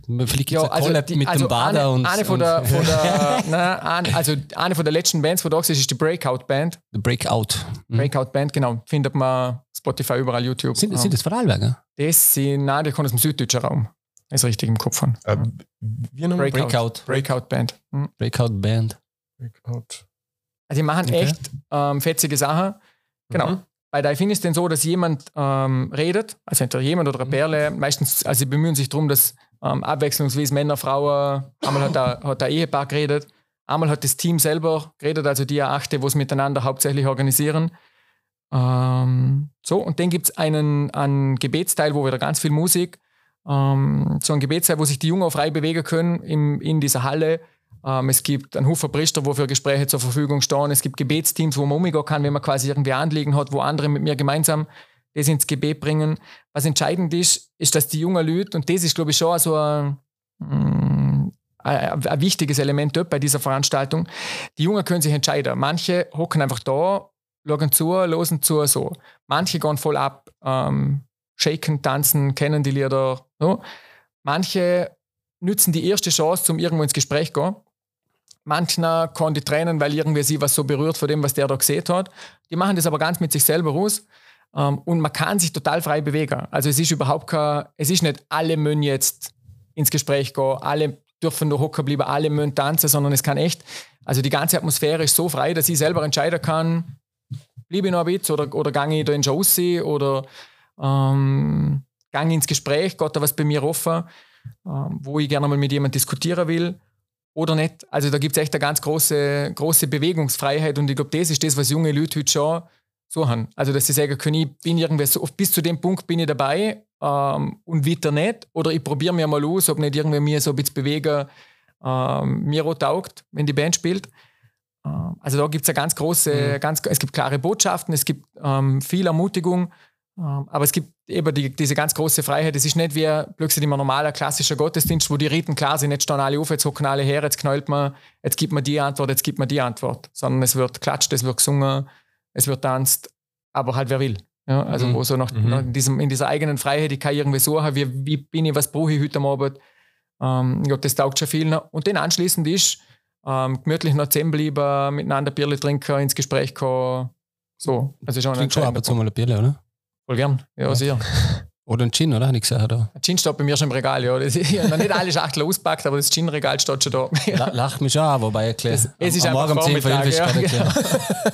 Vielleicht es also mit also dem Bader eine, und. Eine von der, von der [laughs] nein, also eine von der letzten Bands, wo du ist, ist die Breakout Band. The Breakout. Mhm. Breakout Band, genau. Findet man Spotify, überall YouTube. Sind, sind das Vorarlberger? Das sind, nein, die kommen aus dem süddeutschen Raum. Ist richtig im Kopf von. Äh, Breakout. Breakout. Breakout Band. Hm. Breakout Band. Breakout. Also die machen okay. echt ähm, fetzige Sachen. Genau. Mhm. Bei Delfin ist es denn so, dass jemand ähm, redet, also entweder jemand oder eine Perle, meistens, also sie bemühen sich darum, dass ähm, abwechslungsweise Männer, Frauen, einmal hat der, hat der Ehepaar geredet, einmal hat das Team selber geredet, also die Achte, wo es miteinander hauptsächlich organisieren. Ähm, so, und dann gibt es einen, einen Gebetsteil, wo wieder ganz viel Musik ähm, so ein Gebetszeit, wo sich die Jungen frei bewegen können im, in dieser Halle. Ähm, es gibt einen Haufen Priester, wo für Gespräche zur Verfügung stehen. Es gibt Gebetsteams, wo man umgehen kann, wenn man quasi irgendwie Anliegen hat, wo andere mit mir gemeinsam das ins Gebet bringen. Was entscheidend ist, ist, dass die jungen Leute, und das ist, glaube ich, schon so ein, mm, ein, ein wichtiges Element dort bei dieser Veranstaltung, die Jungen können sich entscheiden. Manche hocken einfach da, schauen zu, losen zu, so. Manche gehen voll ab, ähm, shaken, tanzen, kennen die Lieder. So. Manche nützen die erste Chance, um irgendwo ins Gespräch zu gehen. Manchmal kann die Tränen, weil irgendwie sie was so berührt von dem, was der da gesehen hat. Die machen das aber ganz mit sich selber aus. Ähm, und man kann sich total frei bewegen. Also es ist überhaupt kein, es ist nicht alle müssen jetzt ins Gespräch gehen, alle dürfen nur hocken bleiben, alle müssen tanzen, sondern es kann echt, also die ganze Atmosphäre ist so frei, dass ich selber entscheiden kann, bleibe ich noch ein bisschen oder, oder gehe ich da in Shows oder ähm, gang ins Gespräch, Gott da was bei mir offen, ähm, wo ich gerne mal mit jemandem diskutieren will oder nicht. Also da gibt es echt eine ganz große, große Bewegungsfreiheit und ich glaube, das ist das, was junge Leute heute schon so haben. Also dass sie sagen können, ich bin irgendwie so, bis zu dem Punkt bin ich dabei ähm, und weiter nicht oder ich probiere mir mal aus, ob nicht irgendwie mir so ein bisschen bewegen ähm, mir auch taugt, wenn die Band spielt. Ähm, also da gibt es eine ganz große, mhm. ganz, es gibt klare Botschaften, es gibt ähm, viel Ermutigung aber es gibt eben die, diese ganz große Freiheit. Es ist nicht wie plötzlich immer normaler klassischer Gottesdienst, wo die Riten klar sind, jetzt stehen alle auf, jetzt hocken alle her, jetzt knallt man, jetzt gibt man die Antwort, jetzt gibt man die Antwort. Sondern es wird klatscht, es wird gesungen, es wird tanzt, aber halt wer will. Ja, also mhm. wo so nach, mhm. nach diesem, in dieser eigenen Freiheit, ich kann irgendwie suchen, wie, wie bin ich, was brauche ich heute am Abend. Ähm, ich glaube, das taugt schon viel. Und dann anschließend ist ähm, gemütlich noch zusammen bleiben, miteinander Bierle trinken, ins Gespräch kommen. So, also schon ein schon ab und zu mal ein Bierle, oder? Voll gern, ja, ja. sehr. Oder ein Gin, oder? Habe ich gesagt, oder? Ein Gin steht bei mir schon im Regal, ja. Das, [laughs] ich habe noch nicht alle Schachteln auspackt, aber das Gin-Regal steht schon da. Ja. Lach mich an, wobei [laughs] erklärt. Es, es ist am Morgen um 10 Uhr [laughs] ist gerade erklärt.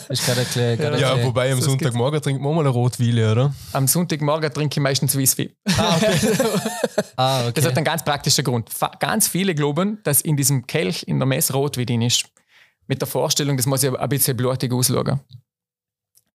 Ist gerade erklärt. Ja, wobei am Sonntagmorgen trinkt man mal eine Rotweile, oder? Am Sonntagmorgen trinke ich meistens Weisswein. Ah, okay. ah, okay. Das hat einen ganz praktischen Grund. Ganz viele glauben, dass in diesem Kelch in der Messe Rotwein ist. Mit der Vorstellung, das muss ja ein bisschen blutig ausschauen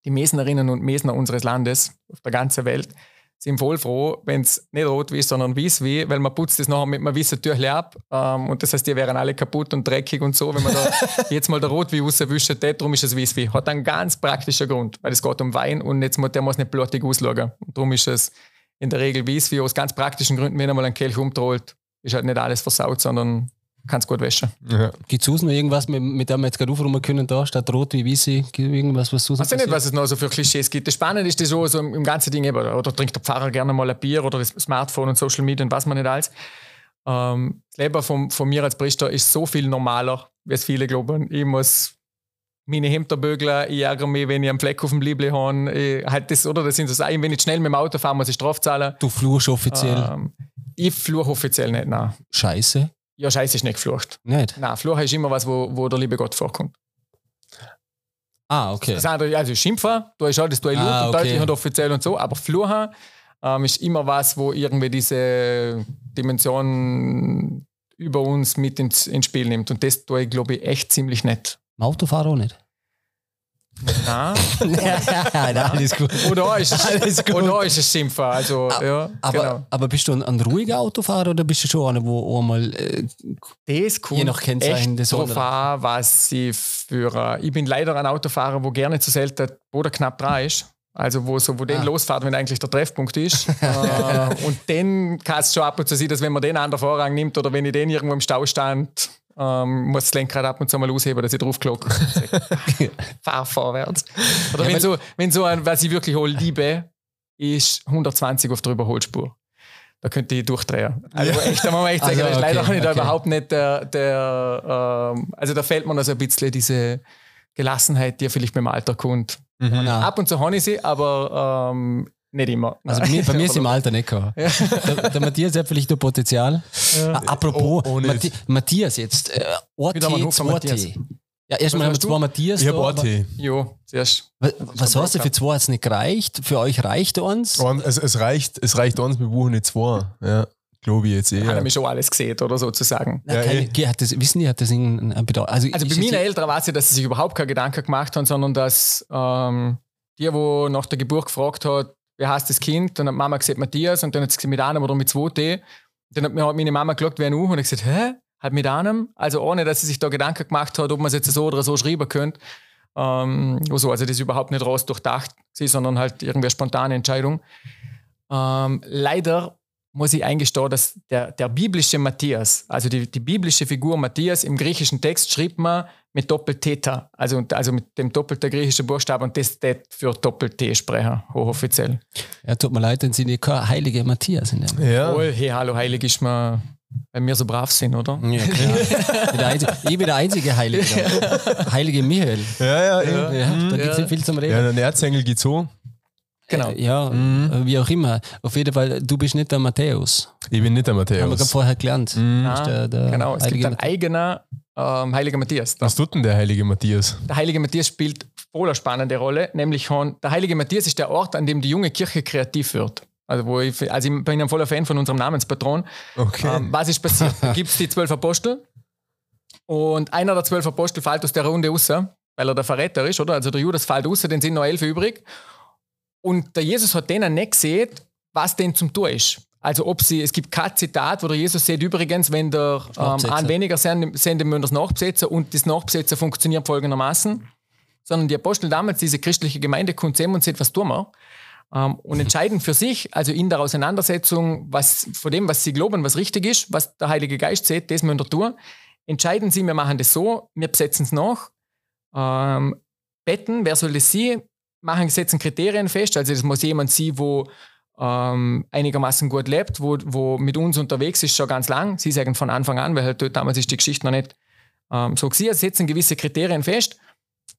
die Mesnerinnen und Mesner unseres Landes auf der ganzen Welt sind voll froh, wenn es nicht rot ist, sondern weiß wie, weil man putzt es nachher mit einem weißen Tüchlein ab. Ähm, und das heißt, die wären alle kaputt und dreckig und so. Wenn man da [laughs] jetzt mal der Rotwein rauswischt, darum ist es weiß wie. Hat einen ganz praktischen Grund, weil es geht um Wein und jetzt, der muss nicht blutig ausschauen. Und darum ist es in der Regel weiß wie, aus ganz praktischen Gründen, wenn er mal einen Kelch umdroht, ist halt nicht alles versaut, sondern kannst gut waschen. Ja. Gibt es noch irgendwas, mit, mit dem wir jetzt gerade aufräumen können, da statt rot wie weiße? Irgendwas, was? Ich weiß nicht, was es noch so für Klischees gibt. Das Spannende ist das so, so im ganzen Ding eben, oder trinkt der Pfarrer gerne mal ein Bier oder das Smartphone und Social Media und was man nicht alles. Ähm, das Leben von, von mir als Priester ist so viel normaler wie es viele glauben. Ich muss meine Hemder bügeln, ich ärgere mich, wenn ich einen Fleck auf dem Liebling habe. Halt das, oder das sind so Sachen, wenn ich schnell mit dem Auto fahre, muss ich Straf zahlen. Du fluchst offiziell. Ähm, ich fluche offiziell nicht, nein. Scheiße. Ja, Scheiße ist nicht geflucht. Nicht? Nein, Fluchen ist immer was, wo, wo der liebe Gott vorkommt. Ah, okay. Das andere, also Schimpfen, da ist alles, ist Ah, und okay. deutlich und offiziell und so, aber Fluchen ähm, ist immer was, wo irgendwie diese Dimension über uns mit ins, ins Spiel nimmt. Und das tue ich, glaube ich, echt ziemlich nett. Im Autofahrer auch nicht. Nein. [laughs] Nein, alles gut. Oder ist es, Alles gut. oder ist es Schimpfen. Also, ja, Aber, genau. aber bist du ein, ein ruhiger Autofahrer oder bist du schon einer, wo einmal. Äh, Das Je nach Kennzeichen des anderen. an, was ich für... Ich bin leider ein Autofahrer, wo gerne zu selten oder knapp dran ist. Also wo, so, wo den Ah. losfährt, wenn eigentlich der Treffpunkt ist. [laughs] äh, und dann kann es schon ab und zu sein, dass wenn man den an der Vorrang nimmt oder wenn ich den irgendwo im Stau stand, ähm, muss das Lenkrad ab und zu mal ausheben, dass ich draufklocke. [laughs] Fahr vorwärts. Oder Ja, wenn, so, wenn so ein, was ich wirklich auch liebe, ist 120 auf der Überholspur. Da könnte ich durchdrehen. Also echt, da muss man echt sagen, Also, da ist leider okay, ich da okay. überhaupt nicht der, der ähm, also da fehlt mir also ein bisschen diese Gelassenheit, die ja vielleicht mit dem Alter kommt. nein. Ab und zu habe ich sie, aber ähm, nicht immer. Also bei mir, bei mir ist im [laughs] Alter nicht gehabt. Der, der Matthias hat vielleicht noch Potenzial. Ah, apropos, Oh, oh. Mathi Matthias jetzt. Äh, OT, hoch von 2T. Matthias. Ja, erstmal haben wir zwei Matthias. Ich habe AT. Jo, zuerst. Was, was hast du für zwei? Hat es nicht gereicht? Für euch reicht uns? Und es, es, reicht, es reicht uns, wir buchen nicht zwei. Ja, glaube ich jetzt Hat er mich schon alles gesehen, oder sozusagen. Nein, Ja, keine, eh. Hat das, wissen die, hat das irgendeinen Bedarf? Also, Also bei es meinen die- Eltern weiß ich, dass sie sich überhaupt keine Gedanken gemacht haben, sondern dass ähm, die, wo nach der Geburt gefragt hat, wie heißt das Kind, dann hat Mama gesagt Matthias und dann hat sie gesagt mit einem oder mit zwei T. Dann hat mir halt meine Mama geschaut wie ein U und ich gesagt, hä? Halt mit einem? Also ohne, dass sie sich da Gedanken gemacht hat, ob man es jetzt so oder so schreiben könnte. Ähm, also, also das ist überhaupt nicht raus durchdacht, sondern halt irgendwie eine spontane Entscheidung. Ähm, leider muss ich eingestehen, dass der, der biblische Matthias, also die, die biblische Figur Matthias im griechischen Text schrieb man mit Doppel-Theta, also, also mit dem doppelten griechischen Buchstaben und das tät für Doppel-T sprechen, hochoffiziell. Ja, tut mir leid, dann sind die kein heilige Matthias in dem. Ja. Obwohl, hey, hallo, heilig ist man, wenn wir so brav sind, oder? Ja, klar. [laughs] ich, bin der einzige, ich bin der einzige Heilige. da. Heilige Michael. Ja, ja, Ja, ja. da gibt es Ja. nicht viel zum Reden. Ja, der Erzengel geht so. Genau. Äh, Ja, Mhm. wie auch immer. Auf jeden Fall, du bist nicht der Matthäus. Ich bin nicht der Haben wir gerade Matthäus. vorher gelernt. Mhm. Ah, der- der genau, es gibt einen eigenen ähm, heiliger Matthias. Was tut denn der heilige Matthias? Der heilige Matthias spielt voll eine spannende Rolle, nämlich han- der heilige Matthias ist der Ort, an dem die junge Kirche kreativ wird. Also, wo ich, also ich bin ein voller Fan von unserem Namenspatron. Okay. Ähm, was ist passiert? Da [laughs] gibt es die zwölf Apostel und einer der zwölf Apostel fällt aus der Runde raus, weil er der Verräter ist, oder? Also der Judas fällt raus, den sind noch elf übrig. Und der Jesus hat denen nicht gesehen, was denn zum Tun ist. Also ob sie, es gibt kein Zitat, wo der Jesus sagt, übrigens, wenn der ähm, ein weniger sind dann müssen wir das nachbesetzen und das Nachbesetzen funktioniert folgendermaßen. Sondern die Apostel damals, diese christliche Gemeinde, kommt zusammen und sagt, was tun wir? Ähm, und entscheiden für sich, also in der Auseinandersetzung, was von dem, was sie glauben, was richtig ist, was der Heilige Geist sieht, das müssen wir tun. Entscheiden sie, wir machen das so, wir besetzen es nach, ähm, betten, wer soll das sein, machen, setzen Kriterien fest, also das muss jemand sein, wo ähm, einigermaßen gut lebt, wo, wo mit uns unterwegs ist, schon ganz lang. Sie sagen von Anfang an, weil halt dort damals ist die Geschichte noch nicht ähm, so gewesen, setzen gewisse Kriterien fest,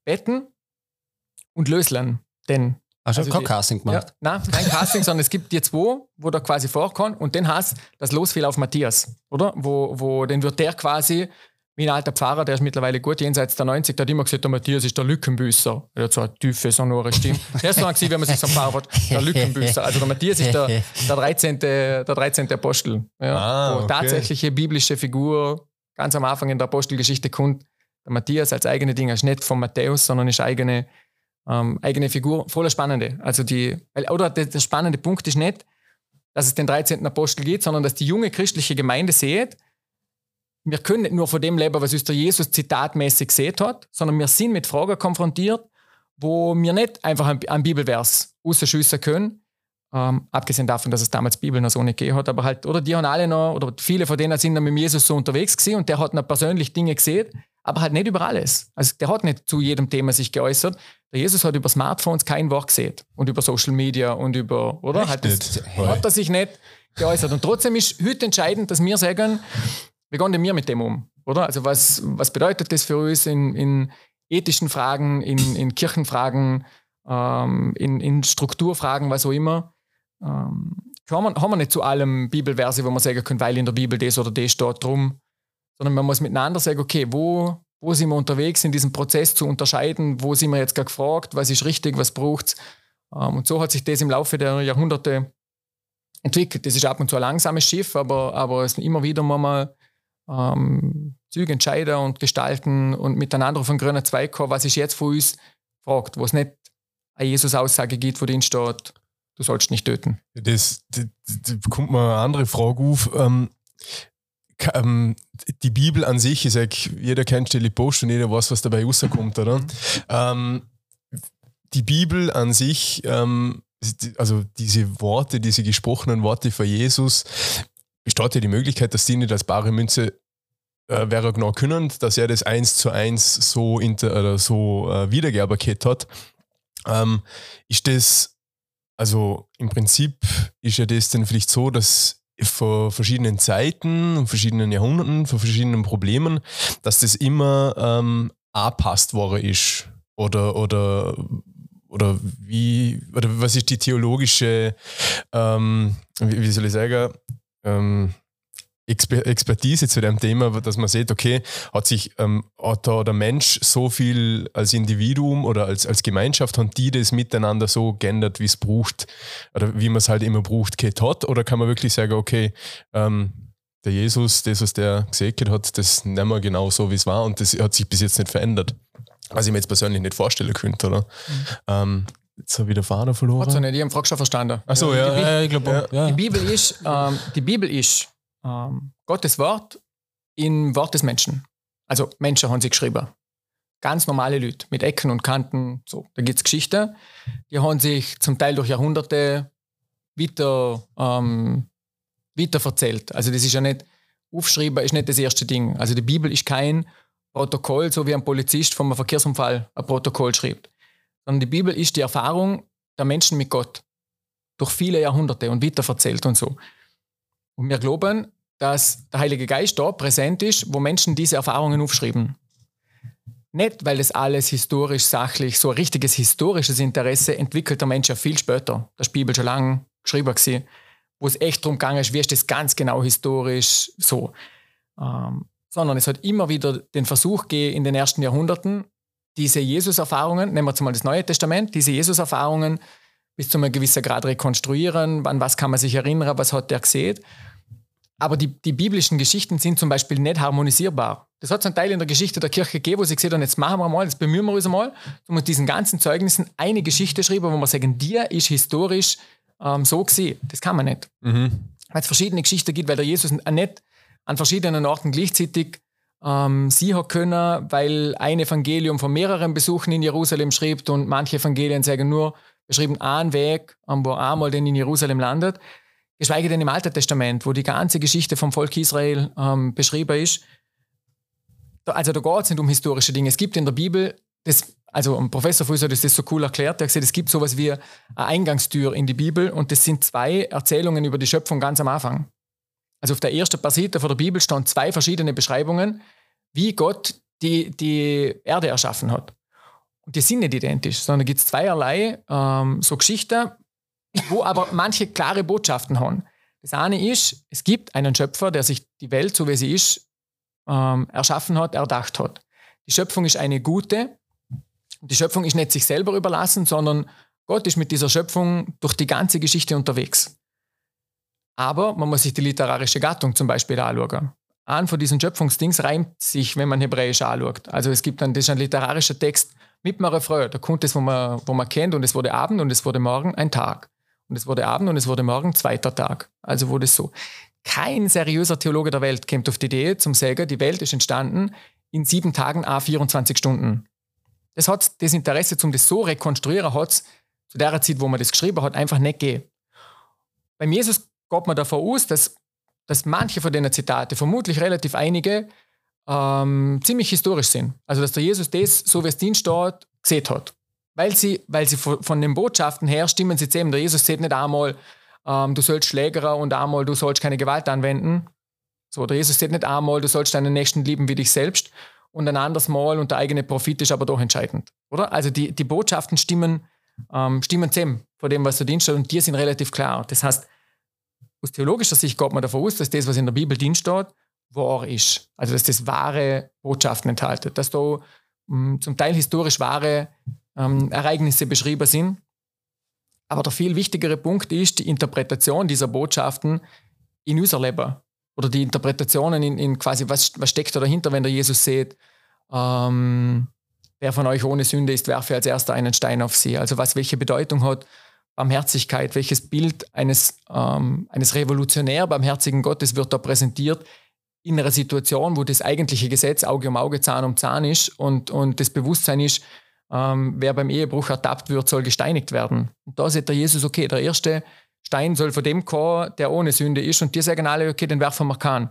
betten und lösen. Denn Hast du Also kein Casting ja, gemacht? nein, kein Casting, [laughs] sondern es gibt die zwei, wo da quasi vorkommt und den hast das Losfiel auf Matthias, oder? Wo, wo den wird der quasi, wie ein alter Pfarrer, der ist mittlerweile gut, jenseits der 90, der hat immer gesagt, der Matthias ist der Lückenbüßer. Er hat so eine tiefe, sonore Stimme. Der ist so gewesen, wenn man sich so Pfarrer hat, der Lückenbüßer. Also der Matthias ist der, der, 13., der 13. Apostel. Ja, Ah, wo okay. tatsächliche biblische Figur ganz am Anfang in der Apostelgeschichte kommt. Der Matthias als eigene Ding ist nicht von Matthäus, sondern ist eigene ähm, eigene Figur, voller Spannende. Also die, oder der, der spannende Punkt ist nicht, dass es den 13. Apostel geht, sondern dass die junge christliche Gemeinde sieht, wir können nicht nur von dem leben, was uns der Jesus zitatmäßig gesehen hat, sondern wir sind mit Fragen konfrontiert, wo wir nicht einfach einen, Bibelvers rausschiessen können, ähm, abgesehen davon, dass es damals Bibel noch so nicht gegeben hat, aber halt, oder die haben alle noch, oder viele von denen sind dann mit Jesus so unterwegs gewesen und der hat noch persönlich Dinge gesehen, aber halt nicht über alles. Also der hat nicht zu jedem Thema sich geäußert. Der Jesus hat über Smartphones kein Wort gesehen und über Social Media und über, oder? Echt Hat, das, hat er sich nicht geäußert. Und trotzdem ist heute entscheidend, dass wir sagen, wie gehen wir mit dem um? oder? Also was, was bedeutet das für uns in, in ethischen Fragen, in, in Kirchenfragen, ähm, in, in Strukturfragen, was auch immer? Ähm, haben, wir, haben wir nicht zu allem Bibelverse, wo man sagen können, weil in der Bibel das oder das steht drum, sondern man muss miteinander sagen, okay, wo, wo sind wir unterwegs in diesem Prozess zu unterscheiden, wo sind wir jetzt gerade gefragt, was ist richtig, was braucht es. Ähm, und so hat sich das im Laufe der Jahrhunderte entwickelt. Das ist ab und zu ein langsames Schiff, aber, aber es immer wieder mal ähm, Züge entscheiden und gestalten und miteinander einen grünen Zweig kommen, was ist jetzt von uns fragt, wo es nicht eine Jesus-Aussage gibt, wo drin steht, du sollst nicht töten. Das, das, das kommt mir eine andere Frage auf. Ähm, ähm, die Bibel an sich, ich sag, jeder kennt Stelle Post und jeder weiß, was dabei rauskommt, oder? Ähm, die Bibel an sich, ähm, also diese Worte, diese gesprochenen Worte von Jesus, besteht ja die Möglichkeit, dass die nicht als bare Münze äh, wäre genau können, dass er das eins zu eins so, so äh, wiedergearbeitet hat. Ähm, ist das, also im Prinzip ist ja das dann vielleicht so, dass vor verschiedenen Zeiten, verschiedenen Jahrhunderten, vor verschiedenen Problemen, dass das immer ähm, angepasst worden ist. Oder, oder, oder wie, oder was ist die theologische, ähm, wie, wie, soll ich sagen, ähm, Expertise zu dem Thema, dass man sieht, okay, hat sich ähm, hat da der Mensch so viel als Individuum oder als, als Gemeinschaft, haben die das miteinander so geändert, wie es braucht oder wie man es halt immer braucht, geht hat? Oder kann man wirklich sagen, okay, ähm, der Jesus, das, was der gesegnet hat, das nehmen wir genau so, wie es war und das hat sich bis jetzt nicht verändert. Was ich mir jetzt persönlich nicht vorstellen könnte, oder? Mhm. Ähm, Jetzt habe ich den Vater verloren. Hat nicht, ich habe schon verstanden. Ach so, ja. ja, ich glaube, ja. Die Bibel ist, ähm, die Bibel ist ähm, Gottes Wort im Wort des Menschen. Also Menschen haben sie geschrieben. Ganz normale Leute mit Ecken und Kanten. So, da gibt es Geschichten. Die haben sich zum Teil durch Jahrhunderte weiter, ähm, weiter erzählt. Also das ist ja nicht, aufschreiben ist nicht das erste Ding. Also die Bibel ist kein Protokoll, so wie ein Polizist von einem Verkehrsunfall ein Protokoll schreibt. Sondern die Bibel ist die Erfahrung der Menschen mit Gott. Durch viele Jahrhunderte und weiter erzählt und so. Und wir glauben, dass der Heilige Geist da präsent ist, wo Menschen diese Erfahrungen aufschreiben. Nicht, weil das alles historisch, sachlich, so ein richtiges historisches Interesse entwickelt der Mensch ja viel später. Das Bibel schon lange geschrieben gewesen, wo es echt darum gegangen ist, wie ist das ganz genau historisch so. Ähm, sondern es hat immer wieder den Versuch gegeben in den ersten Jahrhunderten, diese Jesus-Erfahrungen, nehmen wir jetzt mal das Neue Testament, diese Jesus-Erfahrungen bis zu einem gewissen Grad rekonstruieren, an was kann man sich erinnern, was hat der gesehen aber die, die biblischen Geschichten sind zum Beispiel nicht harmonisierbar. Das hat es einen Teil in der Geschichte der Kirche gegeben, wo sie gesagt haben, jetzt machen wir mal, jetzt bemühen wir uns mal, um mit diesen ganzen Zeugnissen eine Geschichte schreiben, wo wir sagen, die ist historisch ähm, so gesehen. Das kann man nicht. Mhm. Weil es verschiedene Geschichten gibt, weil der Jesus nicht an verschiedenen Orten gleichzeitig ähm, sie hat können, weil ein Evangelium von mehreren Besuchen in Jerusalem schreibt und manche Evangelien sagen nur, beschrieben einen Weg, wo einmal den in Jerusalem landet. Geschweige denn im Alten Testament, wo die ganze Geschichte vom Volk Israel ähm, beschrieben ist. Also da geht es nicht um historische Dinge. Es gibt in der Bibel, das, also ein Professor Fuß hat das so cool erklärt, der hat gesagt, es gibt sowas wie eine Eingangstür in die Bibel und das sind zwei Erzählungen über die Schöpfung ganz am Anfang. Also auf der ersten Seite von der Bibel standen zwei verschiedene Beschreibungen, wie Gott die, die Erde erschaffen hat. Und die sind nicht identisch, sondern gibt es zweierlei ähm, so Geschichten, wo aber manche klare Botschaften haben. Das eine ist, es gibt einen Schöpfer, der sich die Welt, so wie sie ist, ähm, erschaffen hat, erdacht hat. Die Schöpfung ist eine gute. Die Schöpfung ist nicht sich selber überlassen, sondern Gott ist mit dieser Schöpfung durch die ganze Geschichte unterwegs. Aber man muss sich die literarische Gattung zum Beispiel anschauen. Ein von diesen Schöpfungsdings reimt sich, wenn man Hebräisch anschaut. Also es gibt dann, das ist ein literarischer Text mit einem Refrain. Da kommt das, wo man, wo man kennt, und es wurde Abend und es wurde Morgen ein Tag. Und es wurde Abend und es wurde Morgen zweiter Tag. Also wurde es so. Kein seriöser Theologe der Welt kommt auf die Idee zum sagen, die Welt ist entstanden in sieben Tagen a 24 Stunden. Das hat das Interesse, zum das so rekonstruieren, hat zu der Zeit, wo man das geschrieben hat, einfach nicht gegeben. Beim Jesus geht man davon aus, dass, dass manche von den Zitate, vermutlich relativ einige, ähm, ziemlich historisch sind. Also dass der Jesus das, so wie es drin steht, gesehen hat weil sie, weil sie von, den Botschaften her stimmen sie zusammen. Der Jesus sagt nicht einmal, ähm, du sollst schlägerer und einmal, du sollst keine Gewalt anwenden, So, der Jesus sagt nicht einmal, du sollst deinen Nächsten lieben wie dich selbst und ein anderes Mal und der eigene Profit ist aber doch entscheidend, oder? Also die, die Botschaften stimmen, ähm, stimmen zusammen vor dem, was da drin steht und die sind relativ klar. Das heißt, aus theologischer Sicht geht man davon aus, dass das, was in der Bibel drin steht, wahr ist. Also dass das wahre Botschaften enthält. Dass da mh, hm, zum Teil historisch wahre ähm, Ereignisse beschrieben sind. Aber der viel wichtigere Punkt ist die Interpretation dieser Botschaften in unser Leben. Oder die Interpretationen in, in quasi, was, was steckt da dahinter, wenn der Jesus sieht, ähm, wer von euch ohne Sünde ist, werfe als erster einen Stein auf sie. Also was welche Bedeutung hat Barmherzigkeit, welches Bild eines, ähm, eines revolutionär barmherzigen Gottes wird da präsentiert in einer Situation, wo das eigentliche Gesetz Auge um Auge, Zahn um Zahn ist und, und das Bewusstsein ist, ähm, wer beim Ehebruch ertappt wird, soll gesteinigt werden. Und da sagt der Jesus, okay, der erste Stein soll von dem kommen, der ohne Sünde ist und die sagen alle, okay, den werfen wir keinen.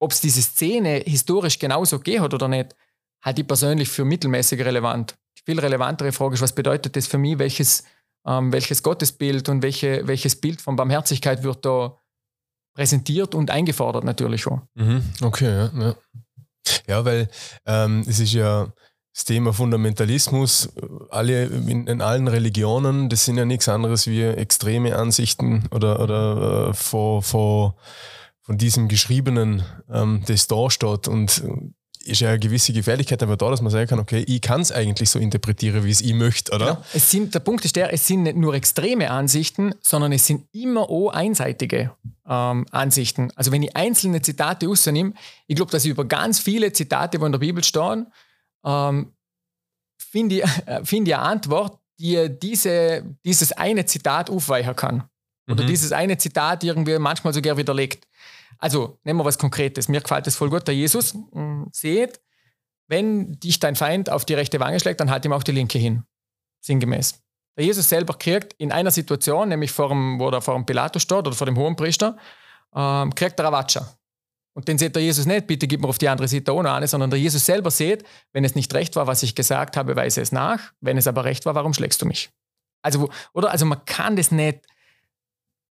Ob es diese Szene historisch genauso geht oder nicht, halte ich persönlich für mittelmäßig relevant. Die viel relevantere Frage ist, was bedeutet das für mich, welches ähm, welches Gottesbild und welche, welches Bild von Barmherzigkeit wird da präsentiert und eingefordert natürlich auch. Mhm, okay, ja, ja. ja weil ähm, es ist ja das Thema Fundamentalismus, alle in, in, allen Religionen, das sind ja nichts anderes wie extreme Ansichten oder, oder äh, vor, vor, von diesem Geschriebenen, ähm, das da steht. Und ist ja eine gewisse Gefährlichkeit aber da, dass man sagen kann, okay, ich kann es eigentlich so interpretieren, wie es ich möchte, oder? Genau. Es sind, der Punkt ist der, es sind nicht nur extreme Ansichten, sondern es sind immer auch einseitige ähm, Ansichten. Also wenn ich einzelne Zitate rausnehme, ich glaube, dass ich über ganz viele Zitate, die in der Bibel stehen, ähm, finde ich, äh, find ich eine Antwort, die diese, dieses eine Zitat aufweichen kann. Oder mhm. dieses eine Zitat irgendwie manchmal sogar widerlegt. Also nehmen wir was Konkretes. Mir gefällt es voll gut. Der Jesus mh, mm, seht, wenn dich dein Feind auf die rechte Wange schlägt, dann halt ihm auch die linke hin. Sinngemäß. Der Jesus selber kriegt in einer Situation, nämlich vor dem, wo er vor dem Pilatus steht oder vor dem Hohenpriester, ähm, kriegt er eine Watscher. Und den sieht der Jesus nicht, bitte gib mir auf die andere Seite ohne eine, sondern der Jesus selber sieht, wenn es nicht recht war, was ich gesagt habe, weise es nach. Wenn es aber recht war, warum schlägst du mich? Also, oder? Also man kann das nicht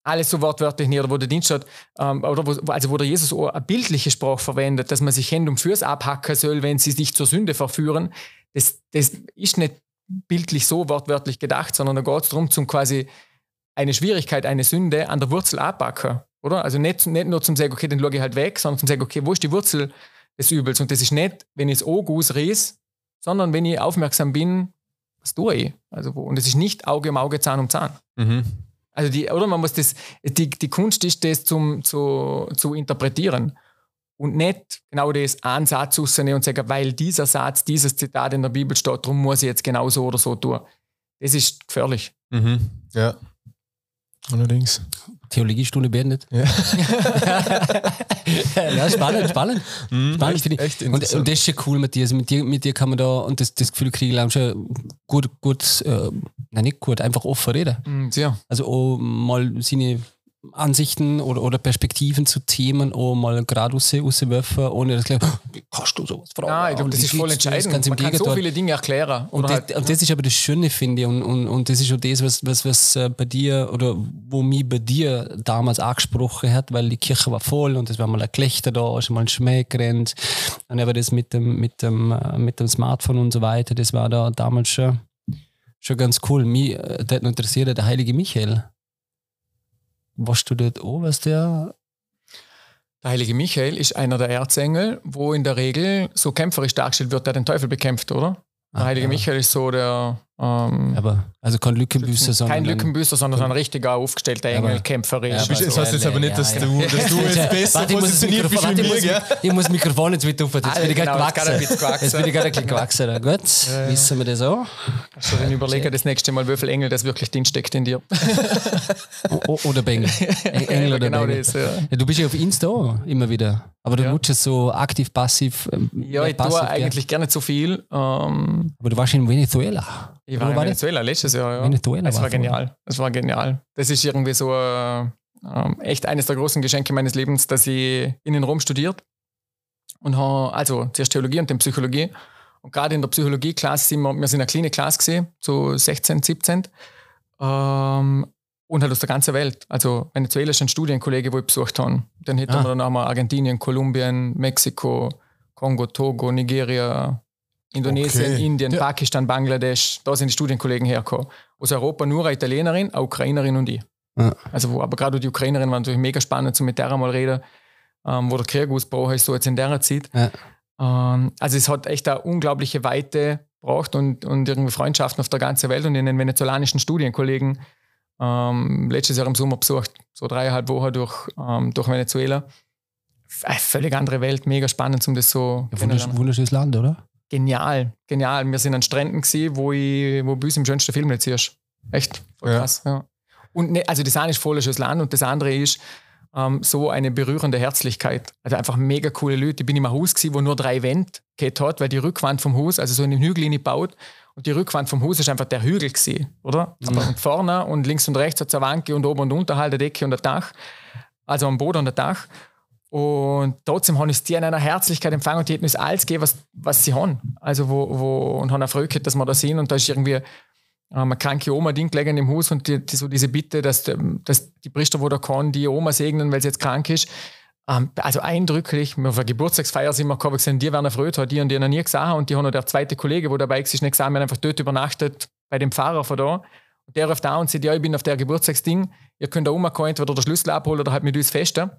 alles so wortwörtlich nicht, oder wo der Dienst steht, ähm, oder wo, also wo der Jesus auch eine bildliche Sprache verwendet, dass man sich Hände um Füße abhacken soll, wenn sie sich zur Sünde verführen, das, das ist nicht bildlich so wortwörtlich gedacht, sondern da geht es darum, zum quasi eine Schwierigkeit, eine Sünde an der Wurzel abpacken, oder? Also nicht, nicht nur zum sagen, okay, den schaue ich halt weg, sondern zum sagen, okay, wo ist die Wurzel des Übels? Und das ist nicht, wenn ich es Auge ausreiß, sondern wenn ich aufmerksam bin, was tue ich? Also wo? Und es ist nicht Auge um Auge, Zahn um Zahn. Mhm. Also die, oder man muss das, die, die Kunst ist das zum, zu, zu interpretieren und nicht genau das einen Satz rausnehmen und sagen, weil dieser Satz, dieses Zitat in der Bibel steht, darum muss ich jetzt genau so oder so tun. Das ist gefährlich. Mhm. Ja. Allerdings. Theologiestunde beendet. Ja, [laughs] ja spannend, spannend. Mhm, spannend echt, echt und, und, das ist schon cool mit dir. Also mit dir, mit dir kann man da, und das, das Gefühl kriege ich schon gut, gut, äh, nein, nicht gut, einfach offen reden. Mhm, ja. Also auch mal seine Ansichten oder, oder Perspektiven zu Themen auch mal gerade rauswerfen, ohne dass gleich, wie kannst du sowas fragen? Ja, ich glaube, das ist voll entscheidend. Ganz Man kann so viele Dinge erklären. Und, das, halt, und das ist aber das Schöne, finde ich. Und, und, und das ist auch das, was, was, was äh, bei dir oder wo mich bei dir damals angesprochen hat, weil die Kirche war voll und es war mal ein Gelächter da, schon mal ein Schmäh gerannt. Dann aber das mit dem, mit, dem, äh, mit dem Smartphone und so weiter, das war da damals schon, schon ganz cool. Mich äh, hat interessiert der heilige Michael was du dort an, was der der heilige Michael ist einer der Erzengel, wo in der Regel so kämpferisch dargestellt wird, der den Teufel bekämpft, oder? Der Ach, heilige ja. Michael ist so der. Ähm, aber also kein Lückenbüßer, sondern. Kein Lückenbüßer, sondonder so ein richtiger aufgestellter Engel, kämpferisch. Ja, das heißt jetzt aber nicht, dass du, dass du jetzt besser positioniert bist wie mir, gell? Ich muss das Mikrofon jetzt wieder aufhören. Jetzt bin ich gerade genau, gewachsen. Jetzt bin ich gerade ein bisschen gewachsen. Gut, wissen wir das auch. Also, ich überlege, das nächste Mal, wie viel Engel das wirklich drin steckt in dir. oder Bengel. [laughs] Engel oder genau Bengel. Das, ja. Du bist ja auf Insta immer wieder. Aber du ja. nutzt es so aktiv, passiv. Ähm, ja, ich passiv, tue eigentlich gar nicht so viel. Ähm, aber du warst in Venezuela. Ich war in war Venezuela das? letztes Jahr, ja. Venezuela es war, war genial. Es war genial. Das ist irgendwie so äh, echt eines der großen Geschenke meines Lebens, dass ich in Rom studiert und habe also zuerst Theologie und dann Psychologie. Und gerade in der Psychologie-Klasse sind wir, wir sind eine kleine Klasse gesehen, so 16, 17. Ähm, Und halt aus der ganzen Welt. Also Venezuela ist ein Studienkollege, wo ich besucht habe. Dann hätten Ah. wir dann auch mal Argentinien, Kolumbien, Mexiko, Kongo, Togo, Nigeria, Indonesien, Okay. Indien, Ja. Pakistan, Bangladesch. Da sind die Studienkollegen hergekommen. Aus Europa nur eine Italienerin, eine Ukrainerin und ich. Ja. Also, wo, aber gerade die Ukrainerin war natürlich mega spannend, so mit der mal reden, ähm, wo der Krieg ausgebrochen ist, so jetzt in der Zeit. Ja. Ähm, also es hat echt eine unglaubliche Weite gebracht und, und irgendwie Freundschaften auf der ganzen Welt und in den venezolanischen Studienkollegen ähm, letztes Jahr im Sommer besucht, so dreieinhalb Wochen durch, ähm, durch Venezuela. Eine völlig andere Welt, mega spannend, um das so Ja, wunderschönes Land, oder? Genial, genial. Wir sind an Stränden gewesen, wo ich, wo bei uns im schönsten Film nicht siehst. Echt, voll Ja. krass. Ja. Und ne, also das eine ist voll schönes Land und das andere ist ähm, so eine berührende Herzlichkeit. Also einfach mega coole Leute. Ich bin im Haus gewesen, wo nur drei Wände gehabt hat, weil die Rückwand vom Haus, also so in den Hügel gebaut und die Rückwand vom Haus ist einfach der Hügel gewesen, oder? Aber und vorne und links und rechts hat es eine Wanke und oben und unten halt eine Decke und ein Dach. Also am Boden und ein Dach. Und trotzdem haben uns die in einer Herzlichkeit empfangen und die hätten uns alles gegeben, was, was sie haben. Also wo, wo, und haben auch Freude gehabt, dass wir da sind. Und da ist irgendwie ähm, eine kranke Oma Ding gelegen im Haus und die, die, so diese Bitte, dass, dass die Priester, wo da kann, die Oma segnen, weil sie jetzt krank ist. Ähm, also eindrücklich. Auf einer Geburtstagsfeier sind wir gekommen, gesagt, die werden erfreut, die und die noch nie gesehen. Und die haben noch der zweite Kollege, der dabei ist, nicht gesehen, wir haben einfach dort übernachtet bei dem Pfarrer von da. Und der ruft da und sagt, ja, ich bin auf der Geburtstagsding, ihr könnt da umkommen, entweder den Schlüssel abholen oder halt mit uns festen.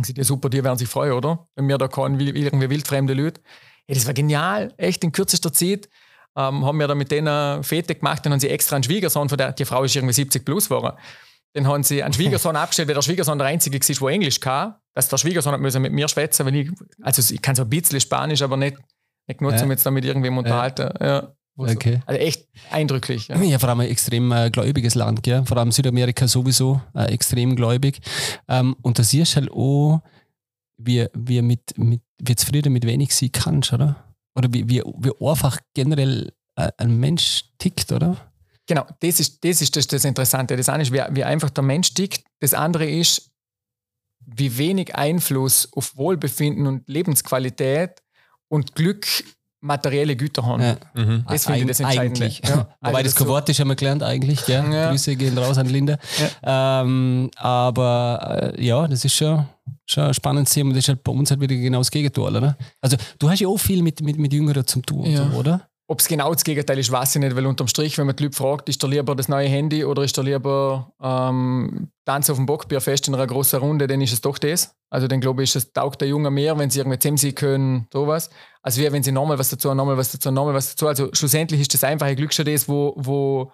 Ich sagte, ja super, die werden sich freuen, oder? Wenn wir da kommen, wie irgendwie wildfremde Leute. Ja, das war genial, echt in kürzester Zeit. Ähm, haben wir da mit denen Fete gemacht, dann haben sie extra einen Schwiegersohn, von der, die Frau ist irgendwie 70 plus geworden. Dann haben sie einen Schwiegersohn [laughs] abgestellt, weil der Schwiegersohn der einzige war, der Englisch kann. Dass der Schwiegersohn hat müssen mit mir schwätzen, weil ich, also ich kann so ein bisschen Spanisch, aber nicht, nicht genug, Ja. um jetzt damit irgendwem unterhalten. Ja. Okay. Also echt eindrücklich. Ja. Ja, vor allem ein extrem äh, gläubiges Land, gell? vor allem Südamerika sowieso äh, extrem gläubig. Ähm, und da siehst du halt auch, wie, wie, mit, mit, wie zufrieden mit wenig sie kannst, oder? Oder wie, wie, wie einfach generell äh, ein Mensch tickt, oder? Genau, das ist das, ist das, das Interessante. Das eine ist, wie, wie einfach der Mensch tickt. Das andere ist, wie wenig Einfluss auf Wohlbefinden und Lebensqualität und Glück materielle Güter haben. Ja. Mhm. Das finde ich das Entscheidende. Eigentlich. Ja. Wobei Also das Wort ist, haben wir gelernt eigentlich. Gell? Ja. Grüße gehen raus an Linda. Ähm, aber äh, ja, das ist schon, schon ein spannendes Thema. Das ist halt bei uns halt wieder genau das Gegenteil, oder? Also du hast ja auch viel mit, mit, mit Jüngeren zum tun, Ja. so, oder? Ob es genau das Gegenteil ist, weiß ich nicht, weil unterm Strich, wenn man die Leute fragt, ist da lieber das neue Handy oder ist da lieber ähm, Tanz auf dem Bockbierfest in einer großen Runde, dann ist es doch das. Also dann glaube ich, es taugt der Junge mehr, wenn sie irgendwie zusammen sein können, sowas. Also wie wenn sie nochmal was dazu, nochmal was dazu, nochmal was dazu. Also schlussendlich ist das einfache Glück schon das, wo, wo,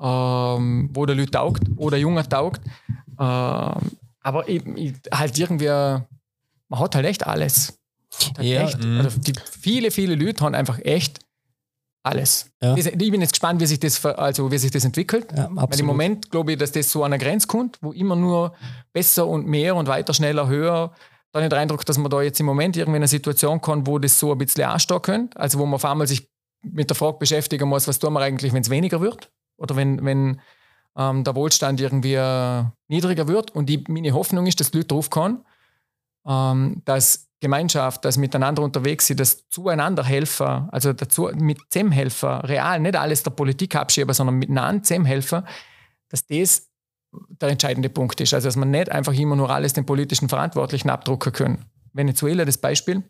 ähm, wo der Leute taugt oder der Junge taugt. Ähm, aber ich, ich, halt irgendwie, man hat halt echt alles. Hat Ja, echt, mhm. also die, viele, viele Leute haben einfach echt alles. Ja. Ich bin jetzt gespannt, wie sich das, also wie sich das entwickelt. Ja, Weil im. Moment glaube ich, dass das so an einer Grenze kommt, wo immer nur besser und mehr und weiter, schneller, höher. Da habe ich den Eindruck, dass man da jetzt im Moment irgendwie in eine Situation kommt, wo das so ein bisschen anstehen könnte. Also wo man auf einmal sich mit der Frage beschäftigen muss, was tun wir eigentlich, wenn es weniger wird? Oder wenn, wenn ähm, der Wohlstand irgendwie äh, niedriger wird. Und die, meine Hoffnung ist, dass die Leute drauf kommen, ähm, dass Gemeinschaft, das Miteinander unterwegs sind, das Zueinander helfen, also dazu mit dem helfen, real, nicht alles der Politik abschieben, sondern miteinander dem helfen, dass das der entscheidende Punkt ist. Also dass man nicht einfach immer nur alles den politischen Verantwortlichen abdrucken können. Venezuela, das Beispiel,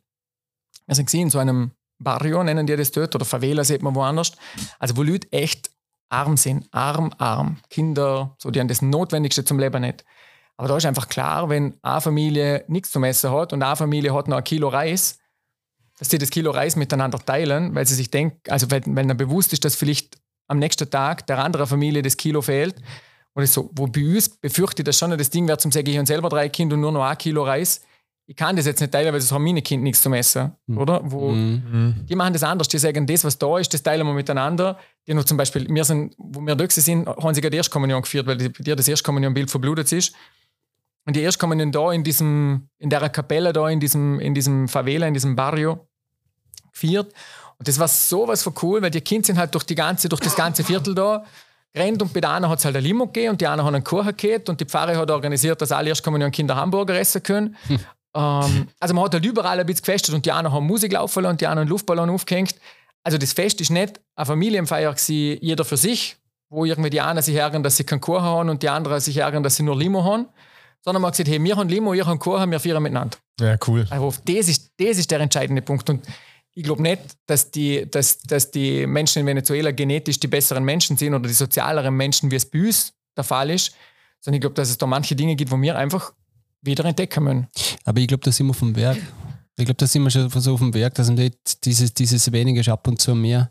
wir sind in so einem Barrio, nennen die das dort, oder Favela sieht man woanders, also wo Leute echt arm sind, arm, arm, Kinder, so die haben das Notwendigste zum Leben nicht. Aber da ist einfach klar, wenn eine Familie nichts zum Essen hat und eine Familie hat noch ein Kilo Reis, dass sie das Kilo Reis miteinander teilen, weil sie sich denken, also weil, weil ihnen bewusst ist, dass vielleicht am nächsten Tag der anderen Familie das Kilo fehlt. Und das so, wo bei uns befürchte ich das schon, das Ding wäre zum sagen, ich habe selber drei Kinder und nur noch ein Kilo Reis. Ich kann das jetzt nicht teilen, weil das haben meine Kinder nichts zum Essen. Oder? Wo, Mhm. Mhm. die machen das anders. Die sagen, das, was da ist, das teilen wir miteinander. Die noch zum Beispiel, wir sind, wo wir da sind, haben sie gerade die Erstkommunion geführt, weil bei dir das Erstkommunionbild verblutet ist. Und die Erstkommunion da in diesem, in der Kapelle da, in diesem, in diesem Favela, in diesem Barrio geführt. Und das war sowas von cool, weil die Kinder sind halt durch, die ganze, durch das ganze Viertel da gerannt und bei der einen hat es halt ein Limo gegeben und die anderen haben einen Kuchen gehabt und die Pfarre hat organisiert, dass alle Erstkommunion-Kinder Hamburger essen können. Ähm, also man hat halt überall ein bisschen gefestet und die einen haben Musik laufen und die anderen einen Luftballon aufgehängt. Also das Fest ist nicht eine Familienfeier gewesen, jeder für sich, wo irgendwie die einen sich ärgern, dass sie keinen Kuchen haben und die anderen sich ärgern, dass sie nur Limo haben, sondern man hat gesagt, hey, wir haben Limo, ihr habt Kuchen, wir feiern miteinander. Ja, cool. Also das ist, das ist der entscheidende Punkt. Und ich glaube nicht, dass die, dass, dass die Menschen in Venezuela genetisch die besseren Menschen sind oder die sozialeren Menschen, wie es bei uns der Fall ist, sondern ich glaube, dass es da manche Dinge gibt, wo wir einfach wieder entdecken müssen. Aber ich glaube, da sind wir vom Werk. Ich glaube, da sind wir schon so auf dem Werk, dass man dieses, dieses wenige ist ab und zu mehr.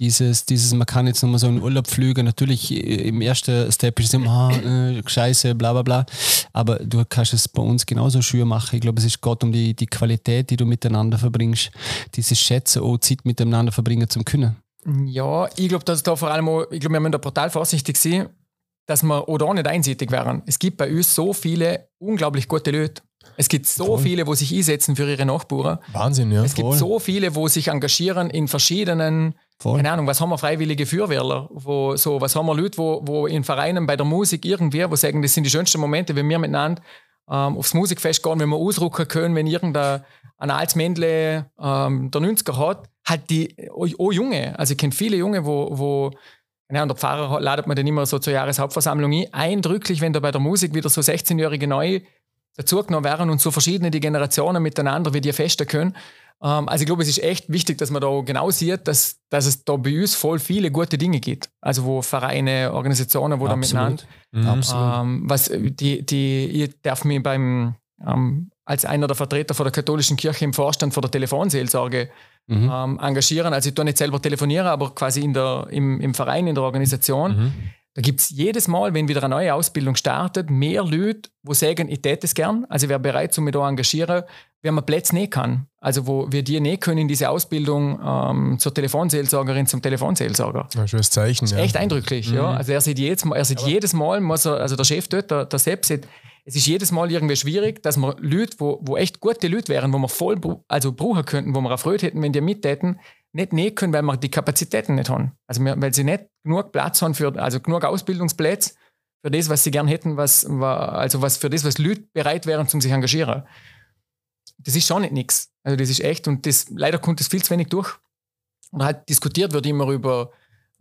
Dieses, dieses, man kann jetzt nochmal so einen Urlaub fliegen. Natürlich äh, im ersten Step ist es immer, ah, äh, scheiße, bla bla bla. Aber du kannst es bei uns genauso schön machen. Ich glaube, es ist Gott um die, die Qualität, die du miteinander verbringst. Dieses Schätzen, auch Zeit miteinander verbringen zum Können. Ja, ich glaube, dass da vor allem, auch, ich glaube, wir müssen da brutal vorsichtig sein, dass wir oder auch nicht einseitig wären. Es gibt bei uns so viele unglaublich gute Leute. Es gibt so Voll. viele, wo sich einsetzen für ihre Nachbarn. Wahnsinn, ja. Es gibt so viele, wo sich engagieren in verschiedenen, Voll. keine Ahnung, was haben wir freiwillige Feuerwehrler, wo so, was haben wir Leute, wo, wo in Vereinen bei der Musik irgendwie, wo sagen, das sind die schönsten Momente, wenn wir miteinander ähm, aufs Musikfest gehen, wenn wir ausrucken können, wenn irgendein ein altes Männle ähm, der 90er hat, halt die, oh, oh Junge, also ich kenne viele Junge, wo, wo ja, und der Pfarrer ladet man dann immer so zur Jahreshauptversammlung ein. Eindrücklich, wenn da bei der Musik wieder so 16-Jährige neu dazugenommen werden und so verschiedene die Generationen miteinander, wie die festen können. Ähm, also ich glaube, es ist echt wichtig, dass man da genau sieht, dass, dass es da bei uns voll viele gute Dinge gibt. Also wo Vereine, Organisationen, wo da miteinander. Mhm. Ähm, was die, die, ich darf mich beim ähm, als einer der Vertreter von der katholischen Kirche im Vorstand von der Telefonseelsorge mhm. ähm, engagieren. Also ich tue nicht selber telefonieren, aber quasi in der, im, im Verein, in der Organisation. Mhm. Da gibt es jedes Mal, wenn wieder eine neue Ausbildung startet, mehr Leute, die sagen, ich täte es gern, also ich wäre bereit, um mich da engagieren, wenn man Plätze nicht kann. Also wo wir die nicht können in diese Ausbildung ähm, zur Telefonseelsorgerin, zum Telefonseelsorger. Ja, schönes Zeichen. Das ist ja. echt eindrücklich. Mhm. Ja. Also er sieht jedes Mal, er sieht jedes Mal muss er, also der Chef dort, der, der Sepp, sieht, es ist jedes Mal irgendwie schwierig, dass wir Leute, wo, wo echt gute Leute wären, wo wir voll also brauchen könnten, wo wir erfreut hätten, wenn die mittäten, nicht nähen können, weil wir die Kapazitäten nicht haben. Also wir, weil sie nicht genug Platz haben für, also genug Ausbildungsplätze für das, was sie gern hätten, was, also was für das, was Leute bereit wären, zum sich engagieren. Das ist schon nicht nichts. Also das ist echt und das, leider kommt das viel zu wenig durch. Und halt diskutiert wird immer über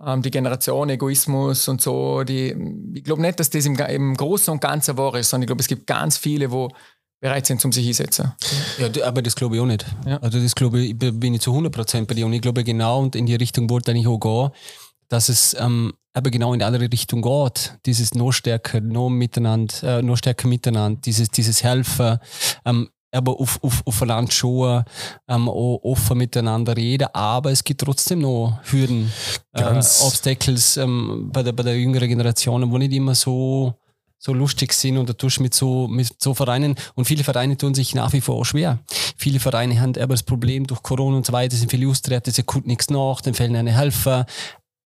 ähm, die Generation Egoismus und so. Die, ich glaube nicht, dass das im, im Großen und Ganzen wahr ist, sondern ich glaube, es gibt ganz viele, wo bereit sind, um sich hinsetzen. Ja, aber das glaube ich auch nicht. Ja. Also das glaube ich, bin ich zu 100% bei dir und ich glaube genau und in die Richtung wollte ich auch gehen, dass es ähm, aber genau in die andere Richtung geht. Dieses noch stärker, noch miteinander, äh, noch stärker miteinander, dieses, dieses Helfen, ähm, aber auf, auf, auf Land schon ähm, offen miteinander reden, aber es gibt trotzdem noch Hürden, äh, Obstacles ähm, bei, der, bei der jüngeren Generation, wo nicht immer so, so lustig sind und da tust mit so, mit so Vereinen und viele Vereine tun sich nach wie vor auch schwer. Viele Vereine haben aber das Problem durch Corona und so weiter, sind viele austreten, sie kommt nichts nach, dann fehlen eine Helfer.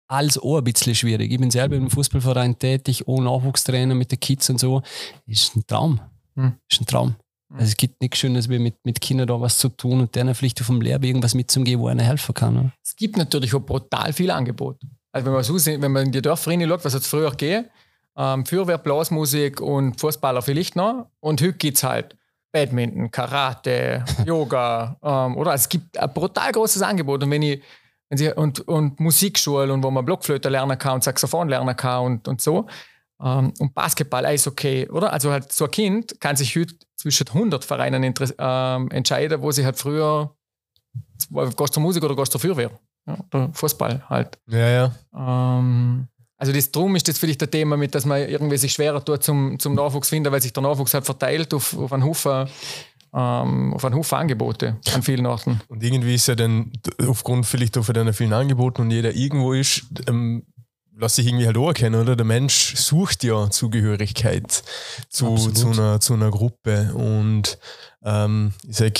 Alles auch ein bisschen schwierig. Ich bin selber im Fußballverein tätig, ohne Nachwuchstrainer mit den Kids und so. Ist ein Traum. Hm. Ist ein Traum. Also es gibt nichts Schönes, wie mit, mit Kindern da was zu tun und denen vielleicht vom Lehrer irgendwas mitzugeben, wo einer helfen kann. Oder? Es gibt natürlich auch brutal viel Angebot. Also wenn man, so, wenn man in die Dörfer reinschaut, was es früher gegeben? Ähm, Feuerwehr, Blasmusik und Fußballer vielleicht noch. Und heute gibt es halt Badminton, Karate, [laughs] Yoga, ähm, oder? Also es gibt ein brutal großes Angebot. Und wenn ich, wenn sie, und, und Musikschule und wo man Blockflöte lernen kann und Saxophon lernen kann und, und so. Ähm, und Basketball, Eishockey, oder? Also halt so ein Kind kann sich heute zwischen 100 Vereinen ähm, entscheiden, wo sie halt früher gehst zur Musik oder gehst zur Feuerwehr. Ja, oder Fußball halt. Ja, ja. Ähm, also das drum ist das vielleicht der Thema mit, dass man irgendwie sich schwerer tut zum, zum Nachwuchs finden, weil sich der Nachwuchs halt verteilt auf, auf einen Haufen ähm, auf einen Haufen Angebote an vielen Orten. Und irgendwie ist ja dann aufgrund vielleicht auch von den vielen Angeboten und jeder irgendwo ist, ähm, lass sich irgendwie halt auch erkennen, oder? Der Mensch sucht ja Zugehörigkeit zu, zu, einer, zu einer Gruppe. Und ähm, ich sag,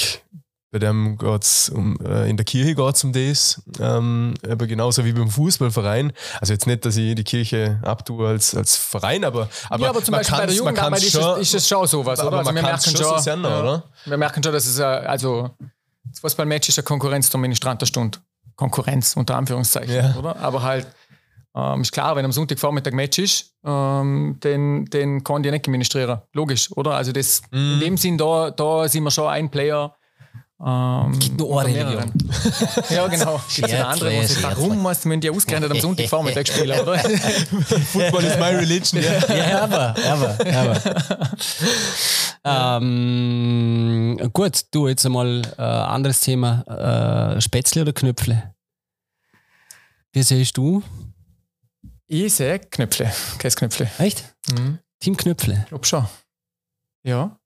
bei dem geht's um, äh, in der Kirche geht es um das, ähm, aber genauso wie beim Fußballverein. Also jetzt nicht, dass ich die Kirche abtue als, als Verein, aber, aber, ja, aber zum Beispiel bei der Jugendarbeit ist, schon, ist es schon sowas, oder? Also wir merken schon, schon ja, oder? wir merken schon, dass es, also das Fußballmatch ist eine Konkurrenz zur Ministrantenstunde. Konkurrenz unter Anführungszeichen, ja. oder? Aber halt ähm, ist klar, wenn am Sonntagvormittag Match ist, ähm, den, den kann die nicht administrieren. Logisch, oder? Also das, mm. in dem Sinn, da, da sind wir schon ein Player, Ähm, Gibt nur eine mehreren. [laughs] ja, genau. Gibt es eine andere, wo sie, warum musst du die ausgerechnet am Sonntagvormittag spielen, oder? [laughs] Football is my religion. Ja, Ja, aber, aber, aber. [laughs] ähm, gut, du jetzt einmal äh, anderes Thema. Äh, Spätzle oder Knöpfle? Wie siehst du? Ich sehe Knöpfle, Käseknöpfle. Echt? Mhm. Team Knöpfle. Ich glaube schon. Ja.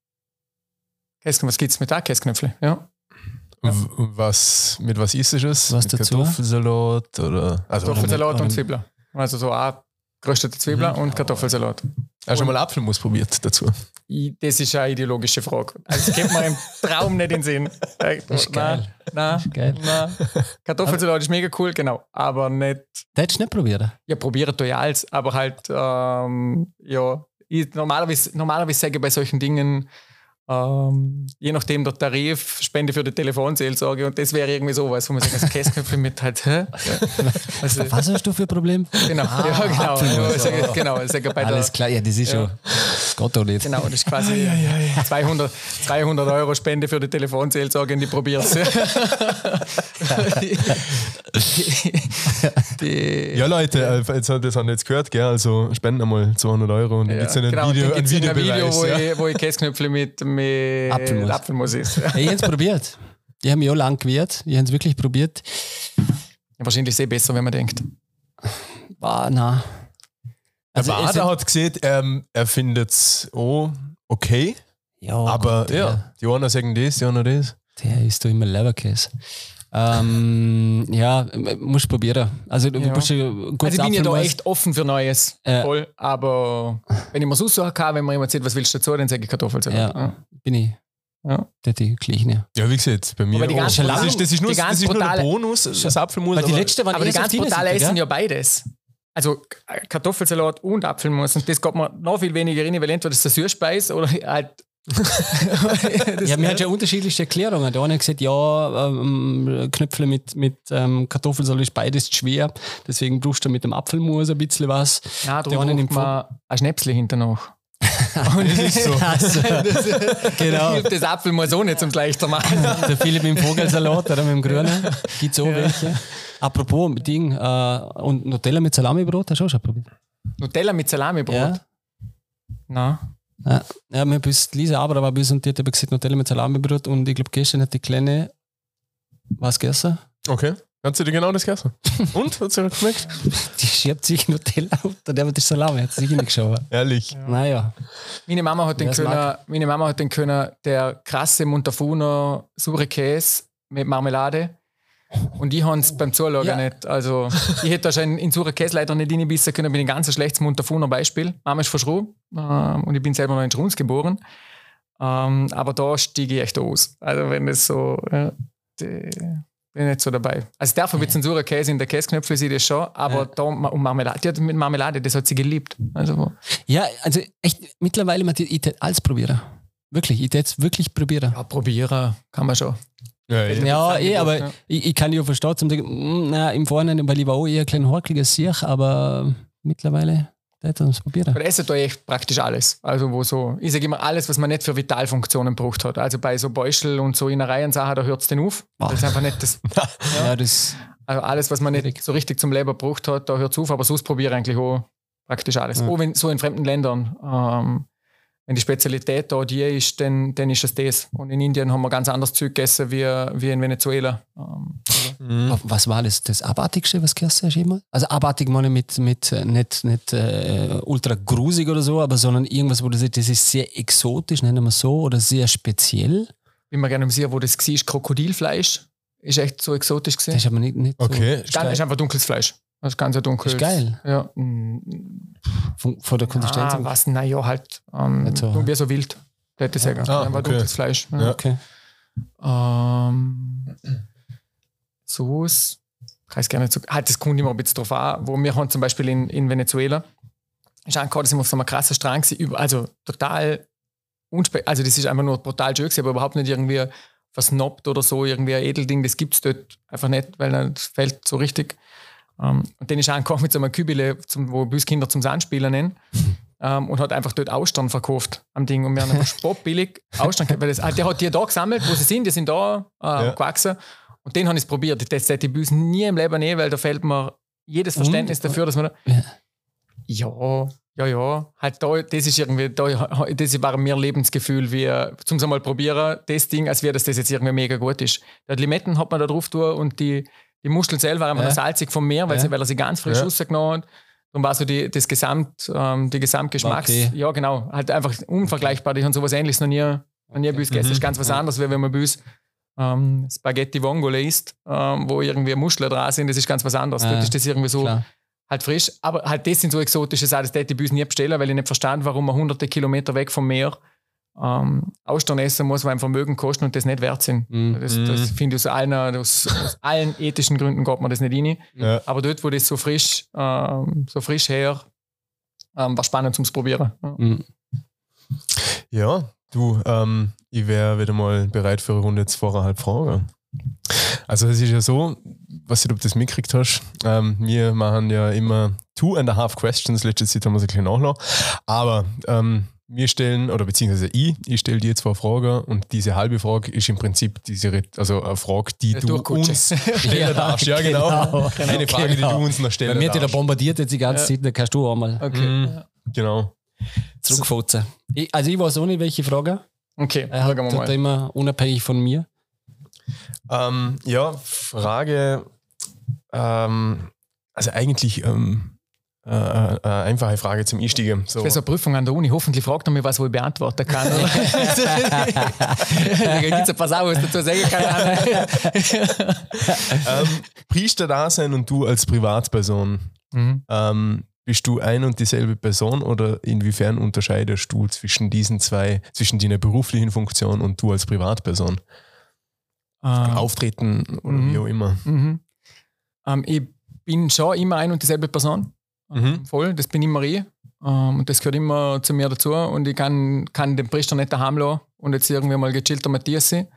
Käse, was gibt es mit da Käseknöpfle? Ja. Was, mit was isst du es? Was mit dazu? Kartoffelsalat oder? Also, Kartoffelsalat oder- und Zwiebeln. Also so auch geröstete Zwiebeln und Kartoffelsalat. Hast du schon mal Apfelmus probiert dazu? Ich, das ist eine ideologische Frage. Also das kommt mir im [laughs] Traum nicht in den Sinn. Das ist geil. Nein, Geil. nein. Kartoffelsalat ist mega cool, genau. Aber nicht, Das hättest du nicht probieren. ja, probiere du ja alles, aber halt, ähm, ja, ich, normalerweise, normalerweise sage ich bei solchen Dingen, ähm, je nachdem der Tarif, Spende für die Telefonseelsorge und das wäre irgendwie sowas, wo man sagt, das Käseknöpfe mit halt, hä? Ja. [laughs] Also, Was hast du für ein Problem? genau, ja, genau. Ich sage, genau, ich sage bei der, Alles klar, ja, das ist Ja. schon. Gott nicht. Genau, das ist quasi 200, 200 Euro Spende für die Telefonseelsorge und die probier's. [laughs] die, Ja, Leute, äh, jetzt, hat- das haben wir jetzt gehört, gell? Also spenden einmal 200 Euro und dann ja, gibt es genau, Video, einen gibt's irgendein Videobeweis. Video, wo, ja. ich, wo ich Käseknöpfle mit, mit Apfelmus. Apfelmus ist. [laughs] Ich habe es probiert. Die haben mich auch lang gewehrt. Ich habe es wirklich probiert. Wahrscheinlich ist es eh besser, wenn man denkt. War, na. Der Also, es- Bader hat gesehen, ähm, er findet es auch okay, ja, aber Gott, der, ja, die einen sagen das, die anderen das. der isst doch immer Leberkäse. Ähm, ja, musst probieren. Also, du Ja. musst ja gut Also ich bin ja da echt offen für Neues. Ja. Voll. Aber wenn ich mir so sagen kann, wenn mir jemand sagt, was willst du dazu, dann sage ich Kartoffelsalat. Ja, bin ich. Ja. Der die gleichen. Ja, wie gesagt, bei mir Aber die ganz das, brutalen- ist, das ist nur, die ganz das ist nur der brutale- Bonus, das Apfelmus. Weil die aber- letzte waren Aber eh die ganz dünne brutal sind, essen ja beides. Also Kartoffelsalat und Apfelmus. Und das geht mir noch viel weniger rein, weil entweder das ist der Süßspeis oder halt. [laughs] [laughs] das Ja, wir haben ja unterschiedliche Erklärungen. Der eine hat gesagt, ja, ähm, Knöpfle mit, mit ähm, Kartoffelsalat ist beides zu schwer. Deswegen brauchst du mit dem Apfelmus ein bisschen was. Der da nimmt man ein Schnäpsle hinter noch. [laughs] [laughs] das ist so. Also, genau. Hilft das Apfelmus auch nicht zum leichter machen. [laughs] Der Philipp dem Vogelsalat oder mit dem Grünen. Gibt es auch welche. Apropos Ding, äh, und Nutella mit Salamibrot, hast du auch schon probiert? Nutella mit Salamibrot. Ja. Nein. Ja, ja mir bis Lisa aber war bis und die hat gesagt Nutella mit Salamibrot und ich glaube gestern hat die Kleine was gegessen. Okay. Hat sie dir genau das gegessen? [laughs] Und? Hat sie dir geschmeckt? Die schiebt sich Nutella unter der mit der Salami, hat sie sich nicht geschaut. Ehrlich. Naja. Meine Mama hat den können, meine Mama hat den können, der krasse Montafuno saure Käse mit Marmelade. Und ich habe es beim Zuschauen Ja. nicht. Also, ich hätte wahrscheinlich in saure Käse leider nicht reinbissen können, bin ein ganz schlechtes Montafuno Beispiel. Mama ist von Schruh ähm, und ich bin selber noch in Schruns geboren. Ähm, aber da stiege ich echt aus. Also, wenn es so, ja, die, bin ich nicht so dabei. Also, darf ein bisschen saurer Käse in der Käseknöpfe, sehe ich das schon, aber Ja. da und Marmelade, die hat mit Marmelade, das hat sie geliebt. Also, Ja, also echt, mittlerweile, man, ich tät alles probieren. Wirklich, ich es wirklich probieren. ja, probieren kann man schon. Ja, ja. Ja, eh, aber Angebot, ich, ich kann ja verstehen, zum sagen, mm, na, im Vorhinein, weil ich war auch eher ein klein horkliger Siech, aber mittlerweile, da hätte es probieren. Bei Essen echt praktisch alles. Also wo so, ich sage immer alles, was man nicht für Vitalfunktionen braucht hat. Also bei so Beuschel und so Innereien Sachen, da hört es den auf. Das ist einfach nicht das, [laughs] Ja, das, also alles, was man nicht so richtig zum Leben braucht hat, da hört es auf. Aber sonst probiere ich eigentlich auch praktisch alles. Ja. Auch wenn so in fremden Ländern, ähm, wenn die Spezialität da die ist, dann, dann ist es das. Und in Indien haben wir ganz anderes Zeug gegessen wie, wie in Venezuela. Ähm, Mhm. was war das, das Abartigste, was du gegessen hast immer? Also abartig meine ich mit, mit äh, nicht, nicht äh, ultra grusig oder so, aber sondern irgendwas, wo du sagst, das ist sehr exotisch, nennen wir es so, oder sehr speziell. bin mir gerne sehen, wo das war, Krokodilfleisch. Ist echt so exotisch Das gesehen. ist aber nicht, nicht Okay. Ist, ganz, ist einfach dunkles Fleisch. Das ist ganz ein dunkles. Ist geil. Ja. Mm, von, von der Konsistenz. Ah, was? Naja, halt. Ähm, Nicht so. so. Wie so wild. Hätte ich sagen. Ah, einfach okay. dunkles Fleisch. Ja. Ja. Okay. Ähm, Sauce. Ich weiß gar nicht so. Halt, das kommt immer ein bisschen drauf an. Wo wir haben zum Beispiel in, in Venezuela, ist gerade, dass wir auf so einem krassen Strang gewesen, über- also total unspe also das ist einfach nur brutal schön gewesen, aber überhaupt nicht irgendwie versnobbt oder so, irgendwie ein Edelding, das gibt es dort einfach nicht, weil das fällt so richtig. Ähm, und dann ist auch angekommen mit so einem Kübele, zum, wo Büskinder zum Sandspielen nennen. [laughs] ähm, und hat einfach dort Austern verkauft am Ding. Und wir haben einfach spottbillig Austern gehabt. Weil das, ah, der hat die da gesammelt, wo sie sind, die sind da äh, Ja. gewachsen. Und den habe ich probiert. Das hätte ich Büs nie im Leben nehmen, weil da fehlt mir jedes Verständnis dafür, dass man da, Ja. ja, ja, ja. Halt da, das ist irgendwie, da, das war mir Lebensgefühl, wie zum mal probieren, das Ding, als wäre das, das jetzt irgendwie mega gut ist. Die Limetten hat man da drauf tun und die, die Muscheln selber waren immer Ja. salzig vom Meer, weil, Ja. sie, weil er sie ganz frisch Ja. rausgenommen hat. Darum war so die, das Gesamt, ähm, die Gesamtgeschmacks, Okay. ja genau, halt einfach unvergleichbar. Ich habe sowas ähnliches noch nie, noch nie bei uns gegessen. Das ist ganz was anderes, wie wenn man bei uns ähm, Spaghetti Vongole isst, ähm, wo irgendwie Muscheln dran sind, das ist ganz was anderes. Ja, Dort ist das irgendwie so Klar. halt frisch. Aber halt das sind so exotische Sachen, das hätte ich bei uns nie bestellen, weil ich nicht verstand, warum man hunderte Kilometer weg vom Meer ähm, Austern essen muss, weil ein Vermögen kosten und das nicht wert sind. Mhm. Das, das finde ich aus allen, aus, aus allen ethischen Gründen geht man das nicht rein. Ja. Aber dort, wo das so frisch, ähm, so frisch her, ähm, war spannend zum Probieren. Ja. Mhm. Du, ähm, ich wäre wieder mal bereit für eine Runde jetzt voreinhalb Fragen. Also es ist ja so, was du, ob du das mitgekriegt hast, ähm, wir machen ja immer two and a half questions, letzte Zeit haben wir es ein bisschen nachgelassen, aber ähm, wir stellen, oder beziehungsweise ich, ich stelle dir zwei Fragen und diese halbe Frage ist im Prinzip diese, also eine Frage, die du uns [laughs] stellen darfst. Ja, genau. genau. Eine Frage, die Genau. du uns noch stellen Weil mir die da darfst. bombardiert jetzt die ganze Zeit, dann kannst du auch mal Okay. Mhm. Genau. zurückfutzen. Ich, also ich weiß auch nicht, welche Frage. Okay, Er hat wir mal. immer unabhängig von mir. Ähm, ja, Frage. Ähm, also eigentlich ähm, äh, äh, äh, einfache Frage zum Einstiegen. So. Für so eine Prüfung an der Uni, hoffentlich fragt er mich was, wo ich beantworten kann. [laughs] Da gibt es ein paar Sachen, was dazu sagen kann. [laughs] ähm, Priester-Dasein und du als Privatperson. mhm. Ähm, bist du ein und dieselbe Person oder inwiefern unterscheidest du zwischen diesen zwei, zwischen deiner beruflichen Funktion und du als Privatperson? Ähm, Auftreten oder Mhm. wie auch immer. Mhm. Ähm, ich bin schon immer ein und dieselbe Person. Mhm. Voll, das bin immer ich. Ähm, und das gehört immer zu mir dazu. Und ich kann, kann den Priester nicht daheim lassen und jetzt irgendwie mal gechillter Matthias sein.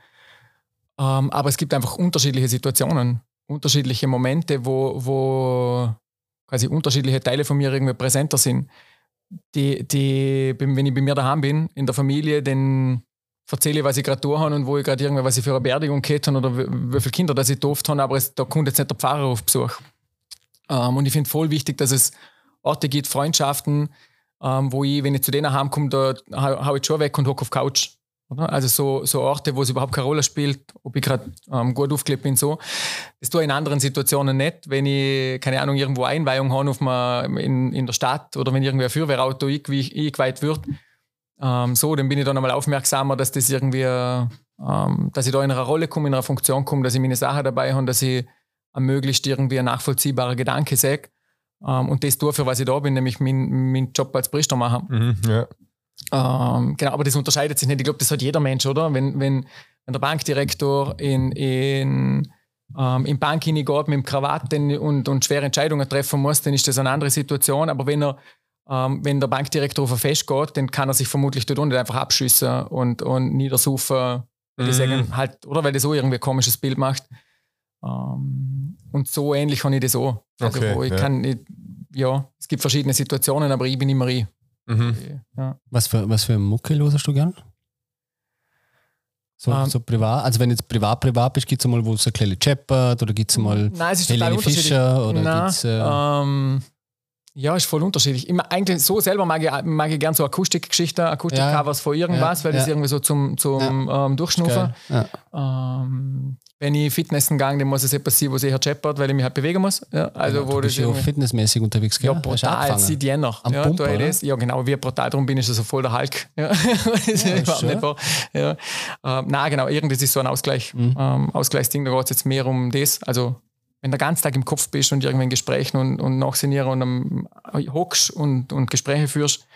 Ähm, aber es gibt einfach unterschiedliche Situationen, unterschiedliche Momente, wo, wo quasi unterschiedliche Teile von mir irgendwie präsenter sind. Die, die, wenn ich bei mir daheim bin, in der Familie, dann erzähle ich, was ich gerade tun habe und wo ich gerade irgendwie, was ich für eine Beerdigung gehabt habe oder wie, wie viele Kinder das ich durfte habe, aber es, da kommt jetzt nicht der Pfarrer auf Besuch. Ähm, und ich finde voll wichtig, dass es Orte gibt, Freundschaften, ähm, wo ich, wenn ich zu denen heimkomme, da hau, hau ich schon weg und hocke auf Couch. Oder? Also so, so Orte, wo es überhaupt keine Rolle spielt, ob ich gerade ähm, gut aufgelebt bin, so. Das tue ich in anderen Situationen nicht, wenn ich, keine Ahnung, irgendwo Einweihung habe auf mal in, in der Stadt oder wenn irgendwie ein Feuerwehrauto eingewe- eingeweiht wird. Ähm, so, dann bin ich dann einmal aufmerksamer, dass das irgendwie, ähm, dass ich da in einer Rolle komme, in einer Funktion komme, dass ich meine Sachen dabei habe, dass ich ein möglichst irgendwie ein nachvollziehbarer Gedanke sehe. Ähm, und das tue, für was ich da bin, nämlich meinen mein Job als Priester machen. Mhm, ja. Ähm, genau, aber das unterscheidet sich nicht. Ich glaube, das hat jeder Mensch, oder? Wenn, wenn, wenn der Bankdirektor in, in, ähm, in die Bank hineingeht mit dem Krawatt den- und, und schwere Entscheidungen treffen muss, dann ist das eine andere Situation. Aber wenn er ähm, wenn der Bankdirektor auf ein Fest geht, dann kann er sich vermutlich dort unten einfach abschiessen und, und niedersufen, Mhm. sagen halt, oder weil das so irgendwie ein komisches Bild macht. Ähm, und so ähnlich habe ich das auch. Also, Okay, wo ich ja. kann, ich, ja, es gibt verschiedene Situationen, aber ich bin immer ich. Mhm. Ja. Was für, was für Mucke hörst du gern? So, Ähm, so privat, also wenn du jetzt privat privat bist, gibt es mal wo so ein kleines Shepard oder gibt es mal Nein, es Helene. Fischer oder Nein, gibt's, äh, ähm, ja, ist voll unterschiedlich. Ich, mag- eigentlich so selber mag ich, mag ich gern so Akustikgeschichten, Akustikcovers von irgendwas, Ja, weil das ja. irgendwie so zum, zum ähm, Durchschnuffen. geil. Ja. Ähm, wenn ich Fitnessen gehe, dann muss es etwas sein, wo halt scheppert, weil ich mich halt bewegen muss. Ja, also wo du bist ja auch irgendwie- fitnessmäßig unterwegs, gell? ja, brutal, seit Jänner. Am ja, ich oder? das, ja, genau, wie brutal drum bin, ist also voll der Hulk. Ja. [laughs] das ist überhaupt schön. nicht wahr. Ja. Ähm, nein, genau, irgendwas ist so ein Ausgleich. Mhm. Ähm, Ausgleichsding, da geht es jetzt mehr um das. Also, wenn du den ganzen Tag im Kopf bist und irgendwann Gesprächen und, und nachsinieren und am hockst und, und Gespräche führst,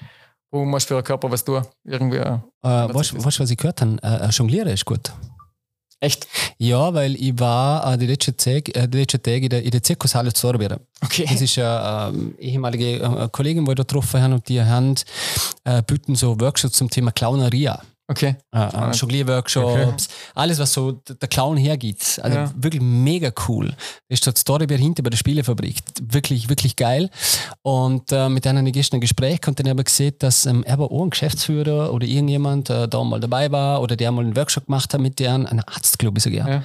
wo musst du für den Körper was tun? Irgendwie, äh, Äh, weißt du, was ich gehört habe? Äh, äh, Jonglieren ist gut. Echt? Ja, weil ich war äh, die letzten Tage, äh, die letzten Tage in der, in der Zirkushalle zu Sorbieren. Okay. Das ist eine ähm, ehemalige äh, Kollegin, die wir da getroffen haben und die haben, äh, bieten so Workshops zum Thema Clowneria. Okay. äh, Jonglierworkshops, alles, was so der Clown hergibt. Also Ja. wirklich mega cool. Das ist das Story hinter bei der Spielefabrik. Wirklich, wirklich geil. Und äh, mit ich gestern ein Gespräch habe ich gesehen, dass ähm, er war auch ein Geschäftsführer oder irgendjemand äh, da mal dabei war oder der mal einen Workshop gemacht hat mit deren, ein Arzt, glaube ich sogar. Ja.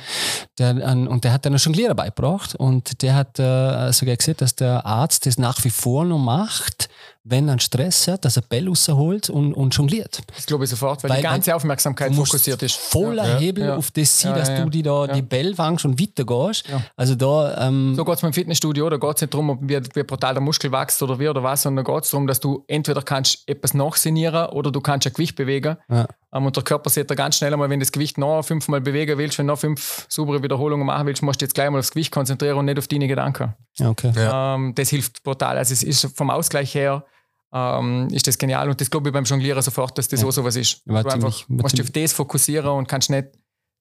Der, ein, und der hat dann einen Jonglierer beigebracht und der hat äh, sogar gesehen, dass der Arzt das nach wie vor noch macht, wenn er einen Stress hat, dass er Bell rausholt und, und jongliert. Das glaube ich sofort, weil, Weil- die ganze Aufmerksamkeit fokussiert ist. voller Ja. Hebel Ja. auf das sein, dass ja, du die da die Bell fangst und weitergehst. Also da, ähm, So geht es beim Fitnessstudio, da geht es nicht darum, ob wie, wie brutal der Muskel wächst oder wie oder was, sondern da geht es darum, dass du entweder kannst etwas nachsinieren oder du kannst ein Gewicht bewegen. Ähm, und der Körper sieht da ganz schnell einmal, wenn du das Gewicht noch fünfmal bewegen willst, wenn du noch fünf saubere Wiederholungen machen willst, musst du jetzt gleich mal aufs Gewicht konzentrieren und nicht auf deine Gedanken. okay. Ja. Ähm, das hilft brutal. Also es ist vom Ausgleich her ähm, ist das genial und das glaube ich beim Jonglieren sofort, dass das Ja. auch sowas ist. War du ziemlich- einfach musst dich auf das fokussieren und kannst nicht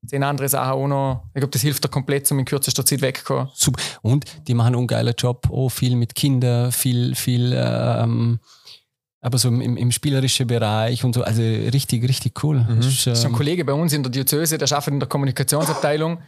zehn andere Sachen auch noch. Ich glaube, das hilft dir komplett, um in kürzester Zeit wegzukommen. Super. Und die machen einen geilen Job, auch viel mit Kindern, viel, viel, ähm, aber so im, im spielerischen Bereich und so. Also richtig, richtig cool. Mhm. Das ist, Das ist ein ähm, Kollege bei uns in der Diözese, der arbeitet in der Kommunikationsabteilung,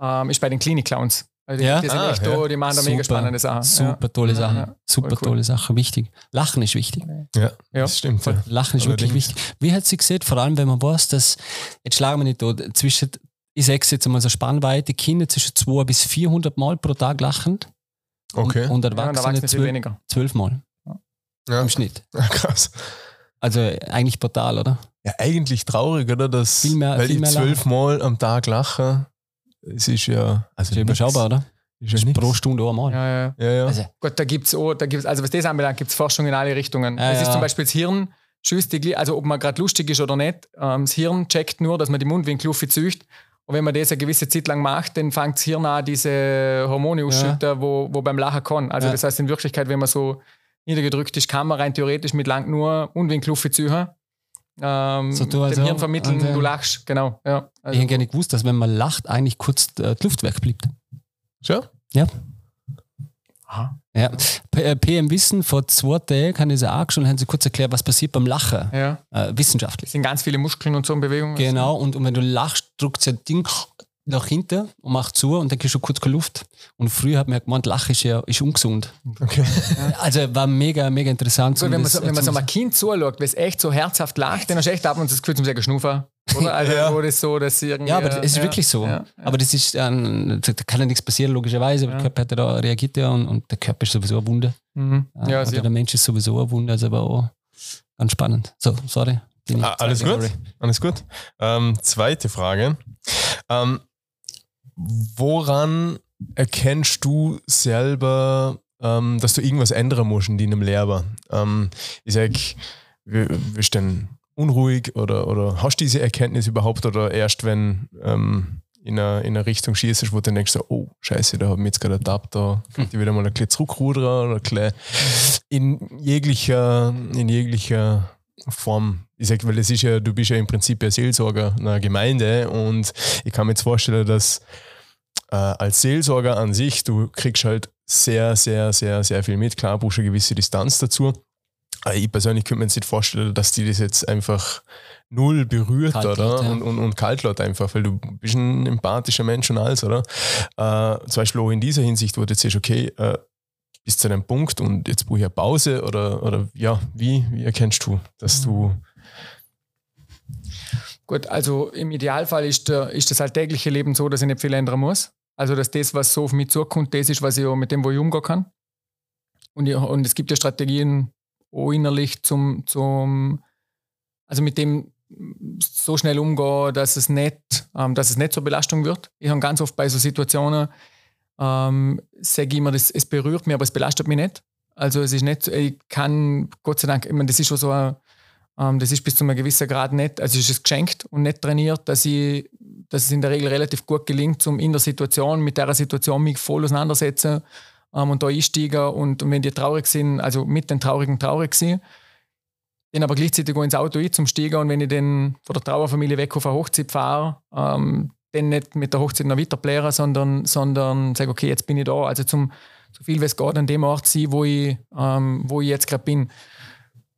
ähm, ist bei den Klinik Clowns. Also Ja? die, sind Ah, echt ja. da, die machen da mega spannende Sachen. Super tolle Ja, Sachen. ja. Super cool. tolle Sache. Wichtig. Lachen ist wichtig. Ja, Ja. das stimmt. Ja. Lachen ist wirklich Allerdings. wichtig. Wie hat sie gesehen, vor allem wenn man weiß, dass, jetzt schlagen wir nicht da, zwischen, ich sage jetzt einmal so Spannweite, Kinder zwischen 200 bis 400 Mal pro Tag lachen Okay. und, und Ja, und Erwachsene Erwachsene viel zwölf, weniger. zwölf Mal ja. im Schnitt. [laughs] Krass. Also eigentlich brutal, oder? Ja, eigentlich traurig, oder? Dass, Viel mehr- weil viel ich zwölfmal am Tag lache. Es ist ja. Also Das ist ja überschaubar, oder? Ist ja nix. Pro Stunde einmal. Ja, ja. Ja, ja. Also, Gut, da gibt es auch, da gibt's, also was das anbelangt, gibt es Forschung in alle Richtungen. Ja, es ist ja. zum Beispiel das Hirn, die, Gli- also ob man gerade lustig ist oder nicht, ähm, das Hirn checkt nur, dass man die Mundwinkel zücht. Und wenn man das eine gewisse Zeit lang macht, dann fängt das Hirn an, diese Hormone ausschütten, wo, wo beim Lachen kann. Also Ja. das heißt in Wirklichkeit, wenn man so niedergedrückt ist, kann man rein theoretisch mit lang nur Mundwinkel ziehen. Ähm, So du also- dem Hirn vermitteln, und, äh, du lachst, genau. Ja. ich Also, hätte gerne gewusst, dass wenn man lacht, eigentlich kurz äh, die Luft wegbleibt. Schon? Ja. Aha. Ja. P äh, PM Wissen, vor zwei Tagen haben sie auch schon, haben sie kurz erklärt, was passiert beim Lachen. ja. Äh, wissenschaftlich. Es sind ganz viele Muskeln und so in Bewegung. Genau, und, und wenn du lachst, drückt das Ding nach hinten und macht zu und dann kriegst du kurz keine Luft. Und früher hat man ja gemeint, Lachen ist ja ist ungesund. Okay. Also war mega, mega interessant. So, wenn man so, wenn man so einem Kind zuschaut, weil es echt so herzhaft lacht, dann hast du echt ab und zu das Gefühl zum sagen Schnufer. Oder? [laughs] Also, Ja. wo das so, dass irgendwie. Ja, aber es ist ja, wirklich so. Ja, Aber das ist, ähm, da kann ja nichts passieren, logischerweise. Aber Ja. Der Körper hat ja da reagiert ja und, und der Körper ist sowieso eine Wunde. mhm. Ja, sehr. der Mensch ist sowieso eine Wunde, also aber auch ganz spannend. So, sorry. Ah, alles sorry. gut? Alles gut. Ähm, zweite Frage. Ähm, woran erkennst du selber, ähm, dass du irgendwas ändern musst in deinem Lehrer? Ähm, ich sag, bist du denn unruhig oder, oder hast du diese Erkenntnis überhaupt oder erst wenn ähm, in eine, in eine Richtung schießt, wo du dann denkst, oh, scheiße, da habe ich jetzt gerade ertappt, da könnte ich wieder mal ein bisschen zurückrudern oder ein bisschen in jeglicher, in jeglicher Form. Ich sag, weil das ist ja, du bist ja im Prinzip ja Seelsorger einer Gemeinde und ich kann mir jetzt vorstellen, dass äh, als Seelsorger an sich, du kriegst halt sehr, sehr, sehr, sehr viel mit. Klar, brauchst eine gewisse Distanz dazu. Aber ich persönlich könnte mir jetzt nicht vorstellen, dass die das jetzt einfach null berührt, Kalt oder? ja. Und, und, und kalt lässt einfach, weil du bist ein empathischer Mensch und alles, oder? Äh, zum Beispiel auch in dieser Hinsicht, wo du jetzt siehst, okay, äh, bis zu einem Punkt und jetzt brauche ich eine Pause oder, oder ja, wie, wie erkennst du, dass du Gut, also im Idealfall ist, ist das alltägliche Leben so, dass ich nicht viel ändern muss. Also, dass das, was so auf mich zukommt, das ist, was ich mit dem, wo ich umgehen kann. Und, ich, und es gibt ja Strategien auch innerlich zum, zum also mit dem so schnell umgehen, dass es nicht, ähm, dass es nicht zur Belastung wird. Ich habe ganz oft bei so Situationen, ähm, sage ich immer, das, es berührt mich, aber es belastet mich nicht. Also es ist nicht, ich kann, Gott sei Dank, ich meine, das ist schon so ein, ähm, das ist bis zu einem gewissen Grad nicht, also es ist geschenkt und nicht trainiert, dass, ich, dass es in der Regel relativ gut gelingt, um in der Situation, mit der Situation mich voll auseinandersetzen ähm, und da einsteigen und, und wenn die traurig sind, also mit den Traurigen traurig sind, dann aber gleichzeitig auch ins Auto ein zum Steigen und wenn ich dann von der Trauerfamilie weg auf eine Hochzeit fahre, ähm, dann nicht mit der Hochzeit noch weiter sondern, sondern sage, okay, jetzt bin ich da, also zum so viel wie es geht an dem Ort sein, wo ich, ähm, wo ich jetzt gerade bin.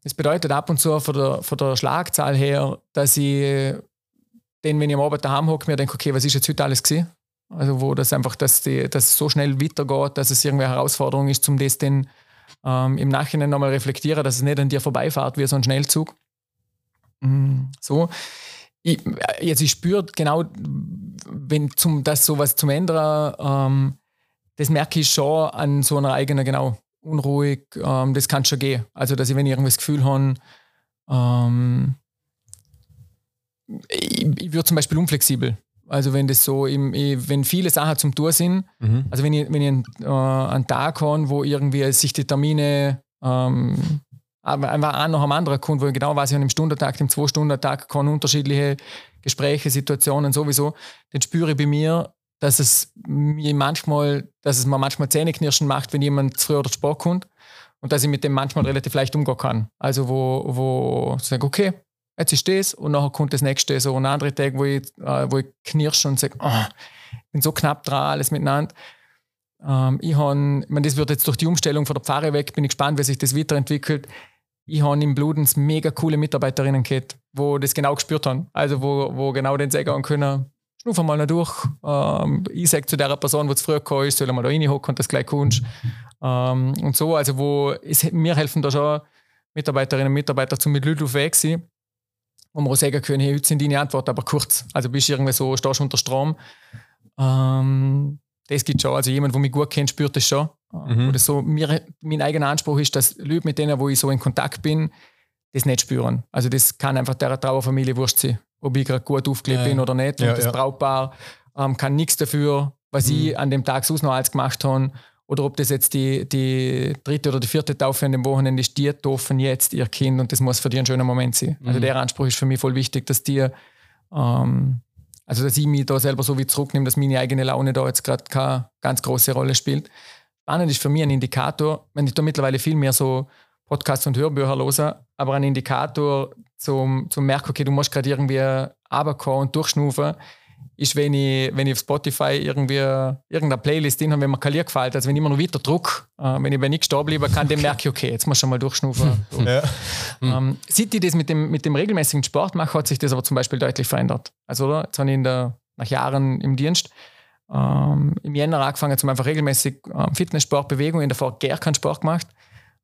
Das bedeutet ab und zu von der, von der Schlagzahl her, dass ich den, wenn ich am Abend daheim hocke, mir denke, okay, was ist jetzt heute alles gewesen? Also wo das einfach, dass, die, dass es so schnell weitergeht, dass es irgendwie eine Herausforderung ist, zum das dann ähm, im Nachhinein nochmal reflektieren, dass es nicht an dir vorbeifährt wie so ein Schnellzug. Mhm, so. Ich, jetzt ich spüre genau, wenn zum, das sowas zum ändern, ähm, das merke ich schon an so einer eigenen, genau, unruhig, ähm, das kann schon gehen. Also, dass ich, wenn ich irgendwie das Gefühl habe, ähm, ich, ich würde zum Beispiel unflexibel. Also wenn das so, im, wenn viele Sachen zum Tour sind, mhm. also wenn ich, wenn ich einen, äh, einen Tag habe, wo irgendwie sich die Termine ähm, einfach ein nach dem anderen kommt, wo ich genau weiß, ich habe im Stundentag, im Zwei-Stunden-Tag kann unterschiedliche Gespräche, Situationen sowieso, dann spüre ich bei mir, dass es mir manchmal, dass es mir manchmal Zähneknirschen macht, wenn jemand zu früh oder zu spät kommt und dass ich mit dem manchmal relativ leicht umgehen kann. Also wo, wo ich sage, okay, jetzt ist das und nachher kommt das nächste. So ein anderer Tag, wo ich, äh, wo ich knirsche und sage, oh, ich bin so knapp dran, alles miteinander. Ähm, ich habe, ich meine, das wird jetzt durch die Umstellung von der Pfarre weg, bin ich gespannt, wie sich das weiterentwickelt. Ich habe im Bludens mega coole Mitarbeiterinnen gehabt, wo das genau gespürt haben. Also wo, wo genau den sagen können, schnupf mal noch durch. Ähm, ich sage zu der Person, die zu früh gekommen ist, soll mal da reinhocken und das gleich kannst. Ähm, und so, also wo es, mir helfen da schon Mitarbeiterinnen und Mitarbeiter zum mit Leuten auf Weg sein wo man auch sagen können, hey, heute sind deine Antworten aber kurz. Also bist du irgendwie so, stehst unter Strom. Ähm, das gibt schon. Also jemand, der mich gut kennt, spürt das schon. Mhm. Oder so, mir, mein eigener Anspruch ist, dass Leute, mit denen wo ich so in Kontakt bin, das nicht spüren. Also das kann einfach der Trauerfamilie wurscht sein, ob ich gerade gut aufgelebt ja. bin oder nicht. Und ja, das ja. Brautpaar ähm, kann nichts dafür, was mhm. ich an dem Tag sonst noch alles gemacht habe oder ob das jetzt die, die dritte oder die vierte Taufe an dem Wochenende ist, die taufen jetzt ihr Kind und das muss für die ein schöner Moment sein. Also mhm. Also der Anspruch ist für mich voll wichtig, dass die, ähm, also dass ich mich da selber so wie zurücknehme, dass meine eigene Laune da jetzt gerade keine ganz große Rolle spielt. Spannend ist für mich ein Indikator, wenn ich da mittlerweile viel mehr so Podcasts und Hörbücher höre, aber ein Indikator zum, zum merken, okay, du musst gerade irgendwie runterkommen und durchschnufen, ist, wenn ich, wenn ich auf Spotify irgendwie irgendeine Playlist drin habe, wenn mir Kalier gefällt, also wenn ich immer noch weiter druck, äh, wenn ich bei nichts stehen bleiben kann, dann merke ich, okay, jetzt muss ich schon mal durchschnufen. Ja. Ähm, seit ich das mit dem, mit dem regelmäßigen Sport mache, hat sich das aber zum Beispiel deutlich verändert. Also, oder? Jetzt habe ich in der, nach Jahren im Dienst ähm, im Jänner angefangen, zum einfach regelmäßig ähm, Fitness, Bewegung, in der Vor gar keinen Sport gemacht.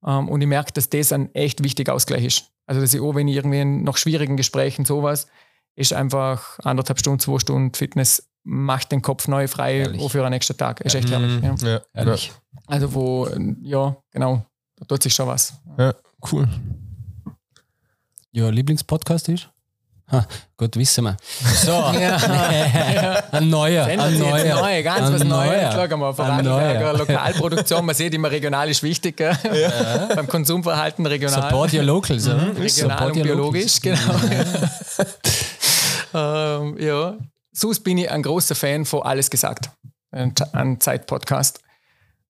Ähm, und ich merke, dass das ein echt wichtiger Ausgleich ist. Also, dass ich auch, wenn ich irgendwie in noch schwierigen Gesprächen sowas, ist einfach anderthalb Stunden, zwei Stunden Fitness, macht den Kopf neu frei für den nächsten Tag. Ist echt mhm. herrlich. Ja. Ja, ehrlich. Also wo, ja, genau, da tut sich schon was. Ja, cool. Ja, Lieblingspodcast ist? Ha, gut, wissen wir. So, [laughs] ja. [laughs] ein neuer. Ein neuer. Neue, ganz ein was Neues. Schau mal, Vorarlberger Lokalproduktion, man sieht immer, regional ist wichtig. Ja. [laughs] Beim Konsumverhalten regional. Support your locals. Mhm. Regional Support und biologisch, locals. genau. ähm, ja. Sonst bin ich ein großer Fan von Alles gesagt. Ein, ein Zeitpodcast.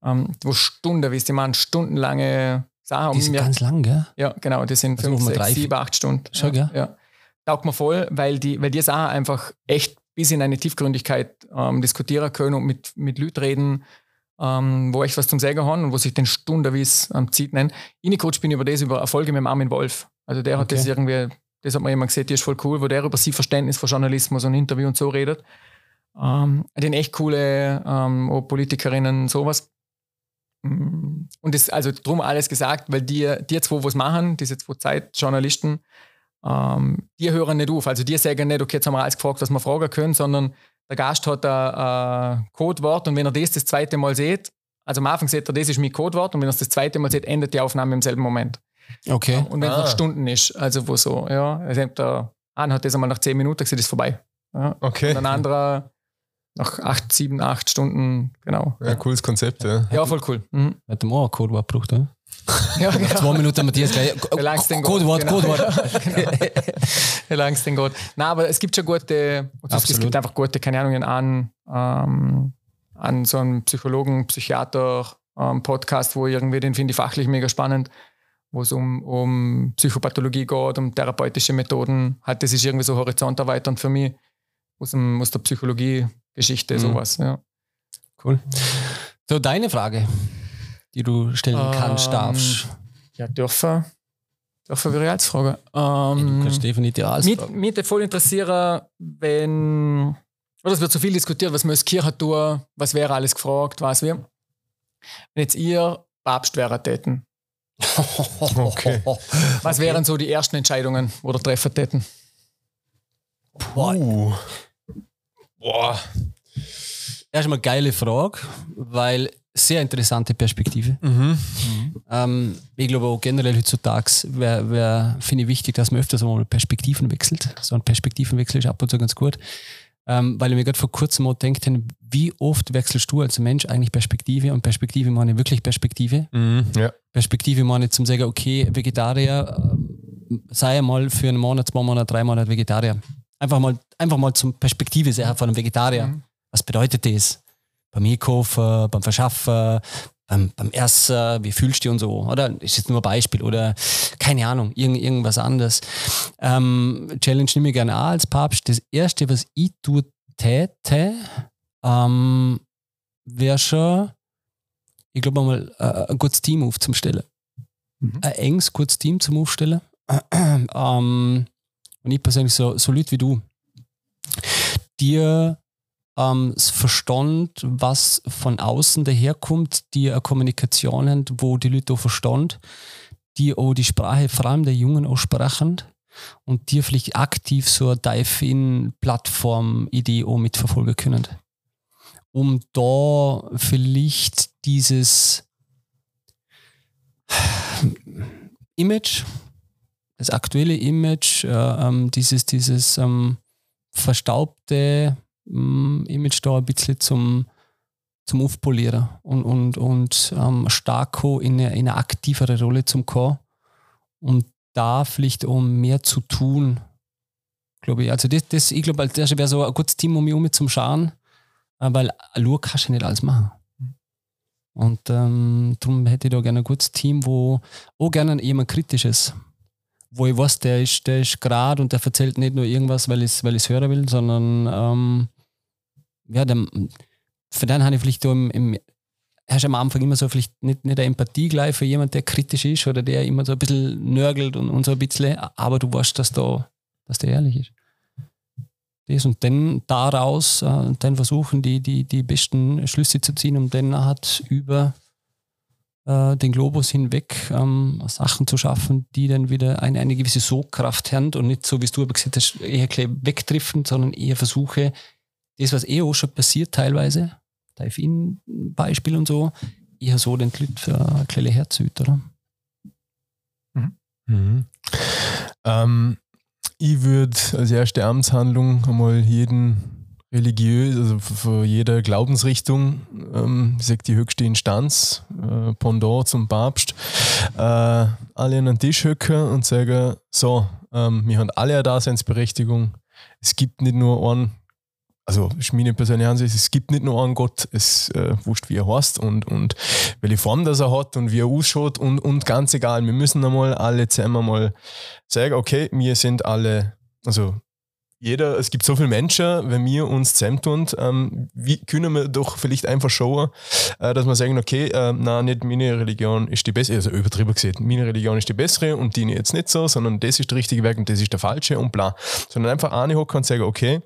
Ähm, wo Stunden, wie es die machen, stundenlange Sachen. Die sind mir, ganz lang, gell? Ja, genau, die sind also fünf, sechs, drei, sieben, acht Stunden. Schon, ja, gell? Ja. Taugt mir voll, weil die, weil die Sachen einfach echt bis in eine Tiefgründigkeit ähm, diskutieren können und mit, mit Leuten reden, ähm, wo ich was zum Sagen haben und wo sich den Stundenwies am ähm, zieht nennen. Ich Coach bin über das, über Erfolge mit Armin Wolf. Also der hat okay. das irgendwie das hat man jemand gesehen, die ist voll cool, wo der über sein Verständnis von Journalismus und Interview und so redet. Ähm, den echt coole ähm, Politikerinnen und sowas. Mm, und das, also drum alles gesagt, weil die, die zwei, was machen, diese zwei Zeitjournalisten, ähm, die hören nicht auf. Also die sagen nicht, okay, jetzt haben wir alles gefragt, was wir fragen können, sondern der Gast hat ein, ein Codewort und wenn er das das zweite Mal sieht, also am Anfang sieht er, das ist mein Codewort und wenn er es das zweite Mal sieht, endet die Aufnahme im selben Moment. Okay. Und wenn es ah. noch Stunden ist, also wo so, ja, also der eine hat das einmal nach zehn Minuten gesehen, ist vorbei. Ja. Okay. Und ein anderer nach acht, sieben, acht Stunden, genau. Ja, cooles Konzept, ja. Ja, voll cool. Mhm. Hat der auch ein Codewort gebraucht, oder? Ja, genau. Zwei Minuten Matthias gleich. Codewort, genau. Codewort. Wie lange es denn geht. Nein, aber es gibt schon gute, also es gibt einfach gute, keine Ahnung, an, ähm, an so einem Psychologen, Psychiater, ähm, Podcast, wo irgendwie, den finde ich fachlich mega spannend wo es um, um Psychopathologie geht, um therapeutische Methoden. Halt, das ist irgendwie so horizonterweiternd für mich aus, dem, aus der Psychologie-Geschichte, mhm. sowas. Ja. Cool. So, deine Frage, die du stellen kannst, ähm, darfst. Ja, dürfen. Darf ich eine Frage? Ähm, du kannst definitiv alles mich, mich würde voll interessieren, wenn, oder es wird so viel diskutiert, was wir als Kirche tun, was wäre alles gefragt, was wir. Wenn jetzt ihr Papst wären täten, [laughs] okay. was wären so die ersten Entscheidungen, wo ihr treffen täten? Boah. Boah. Erstmal geile Frage, weil sehr interessante Perspektive. Mhm. Mhm. Ähm, ich glaube auch generell heutzutage wär, finde ich wichtig, dass man öfters mal Perspektiven wechselt. So ein Perspektivenwechsel ist ab und zu ganz gut. Ähm, weil ich mir gerade vor kurzem mal denkt wie oft wechselst du als Mensch eigentlich Perspektive und Perspektive meine wirklich Perspektive. Mhm, ja. Perspektive meine zum sagen, okay, Vegetarier, äh, sei einmal für einen Monat, zwei Monate, drei Monate Vegetarier. Einfach mal, einfach mal zum Perspektive sehr von einem Vegetarier. Mhm. Was bedeutet das? Beim Einkaufen, beim Verschaffen, beim, beim Essen, wie fühlst du dich und so, oder? Ist jetzt nur ein Beispiel oder keine Ahnung, irgend, irgendwas anderes. Ähm, Challenge nehme ich gerne an als Papst. Das Erste, was ich tue, täte, ähm, wäre schon, ich glaube mal, äh, ein gutes Team aufzustellen. Mhm. Ein enges, gutes Team zum Aufstellen. ähm, und ich persönlich so, so Leute wie du, dir ähm, Verstand, was von außen daherkommt, die eine Kommunikation haben, wo die Leute auch verstehen, die auch die Sprache vor allem der Jungen auch sprechen und die vielleicht aktiv so eine Dive-In-Plattform-Idee auch mitverfolgen können. Um da vielleicht dieses [sighs] Image, das aktuelle Image, äh, dieses, dieses ähm, verstaubte, Image da ein bisschen zum, zum Aufpolieren und, und, und ähm, stark in eine, in eine aktivere Rolle zum kommen und da vielleicht auch mehr zu tun, glaube ich. Also das, das ich glaube, das wäre so ein gutes Team um mich um zum Schauen, äh, weil nur kannst du nicht alles machen. Und ähm, darum hätte ich da gerne ein gutes Team, wo auch gerne jemand Kritisches wo ich weiß, der ist, der ist gerade und der erzählt nicht nur irgendwas, weil ich es weil hören will, sondern ähm, ja, der, für den habe ich vielleicht im, im hast am Anfang immer so vielleicht nicht, nicht eine Empathie gleich für jemanden, der kritisch ist oder der immer so ein bisschen nörgelt und, und so ein bisschen, aber du weißt, dass, da, dass der ehrlich ist. Das und dann daraus äh, dann versuchen, die, die, die besten Schlüsse zu ziehen, um dann nachher über äh, den Globus hinweg ähm, Sachen zu schaffen, die dann wieder eine, eine gewisse Sogkraft haben und nicht so, wie du aber gesagt hast, eher wegdriften, sondern eher versuche, das, was eh auch schon passiert teilweise, Dive-In-Beispiel und so, eher so den Leuten für ein kleines Herz oder? Mhm. Mhm. Ähm, ich würde als erste Amtshandlung einmal jeden religiös, also für jede Glaubensrichtung, ähm, sagt die höchste Instanz, äh, Pendant zum Papst, äh, alle an den Tisch höcken und sagen, so, ähm, wir haben alle eine Daseinsberechtigung. Es gibt nicht nur einen, also ist meine persönliche Ansicht, es gibt nicht nur einen Gott, es äh, wurscht, wie er heißt und, und welche Form das er hat und wie er ausschaut und, und ganz egal, wir müssen einmal alle zusammen mal sagen, okay, wir sind alle, also jeder, es gibt so viele Menschen, wenn wir uns zusammentun, ähm, wie können wir doch vielleicht einfach schauen, äh, dass wir sagen, okay, äh, nein, nicht meine Religion ist die bessere, also übertrieben gesagt, meine Religion ist die bessere und die jetzt nicht so, sondern das ist der richtige Weg und das ist der falsche und bla. Sondern einfach eine hocken und sagen, okay,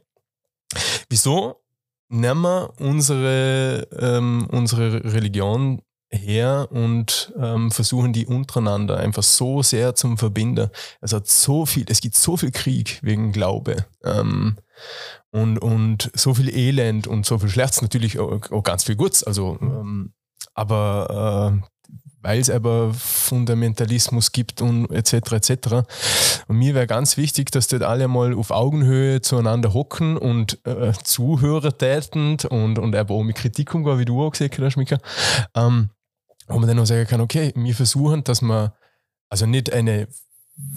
wieso nehmen wir unsere, ähm, unsere Religion her und ähm, versuchen die untereinander einfach so sehr zum Verbinden. Es hat so viel, es gibt so viel Krieg wegen Glaube ähm, und, und so viel Elend und so viel Schlechtes, natürlich auch, auch ganz viel Gutes. Also, ähm, aber äh, weil es aber Fundamentalismus gibt und etc. etc. Und mir wäre ganz wichtig, dass dort alle mal auf Augenhöhe zueinander hocken und äh, Zuhörer tätend und, und aber auch mit Kritik umgehen, wie du auch gesagt hast, Mika. Ähm, wo man dann auch sagen kann, okay, wir versuchen, dass man also nicht eine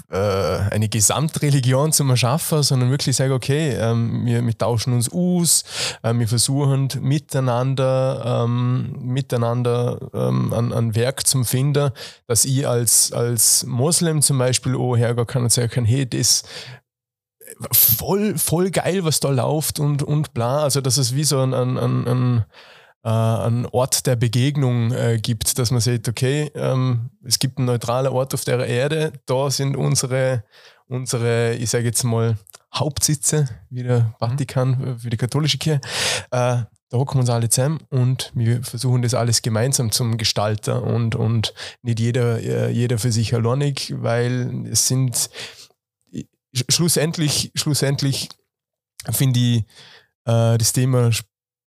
äh, eine Gesamtreligion zu erschaffen, sondern wirklich sagen, okay, ähm, wir, wir, tauschen uns aus, äh, wir versuchen miteinander, ähm, miteinander ähm, ein, ein Werk zu finden, dass ich als, als Moslem zum Beispiel auch hergehen kann und sagen kann, hey, das voll, voll geil, was da läuft und, und bla. Also, dass es wie so ein, ein, ein, ein äh, einen Ort der Begegnung äh, gibt, dass man sieht, okay, ähm, es gibt einen neutralen Ort auf der Erde, da sind unsere, unsere ich sage jetzt mal, Hauptsitze, wie der Vatikan äh, für die katholische Kirche. Äh, da hocken wir uns alle zusammen und wir versuchen das alles gemeinsam zum Gestalter und, und nicht jeder, äh, jeder für sich alleinig, weil es sind schlussendlich, schlussendlich finde ich äh, das Thema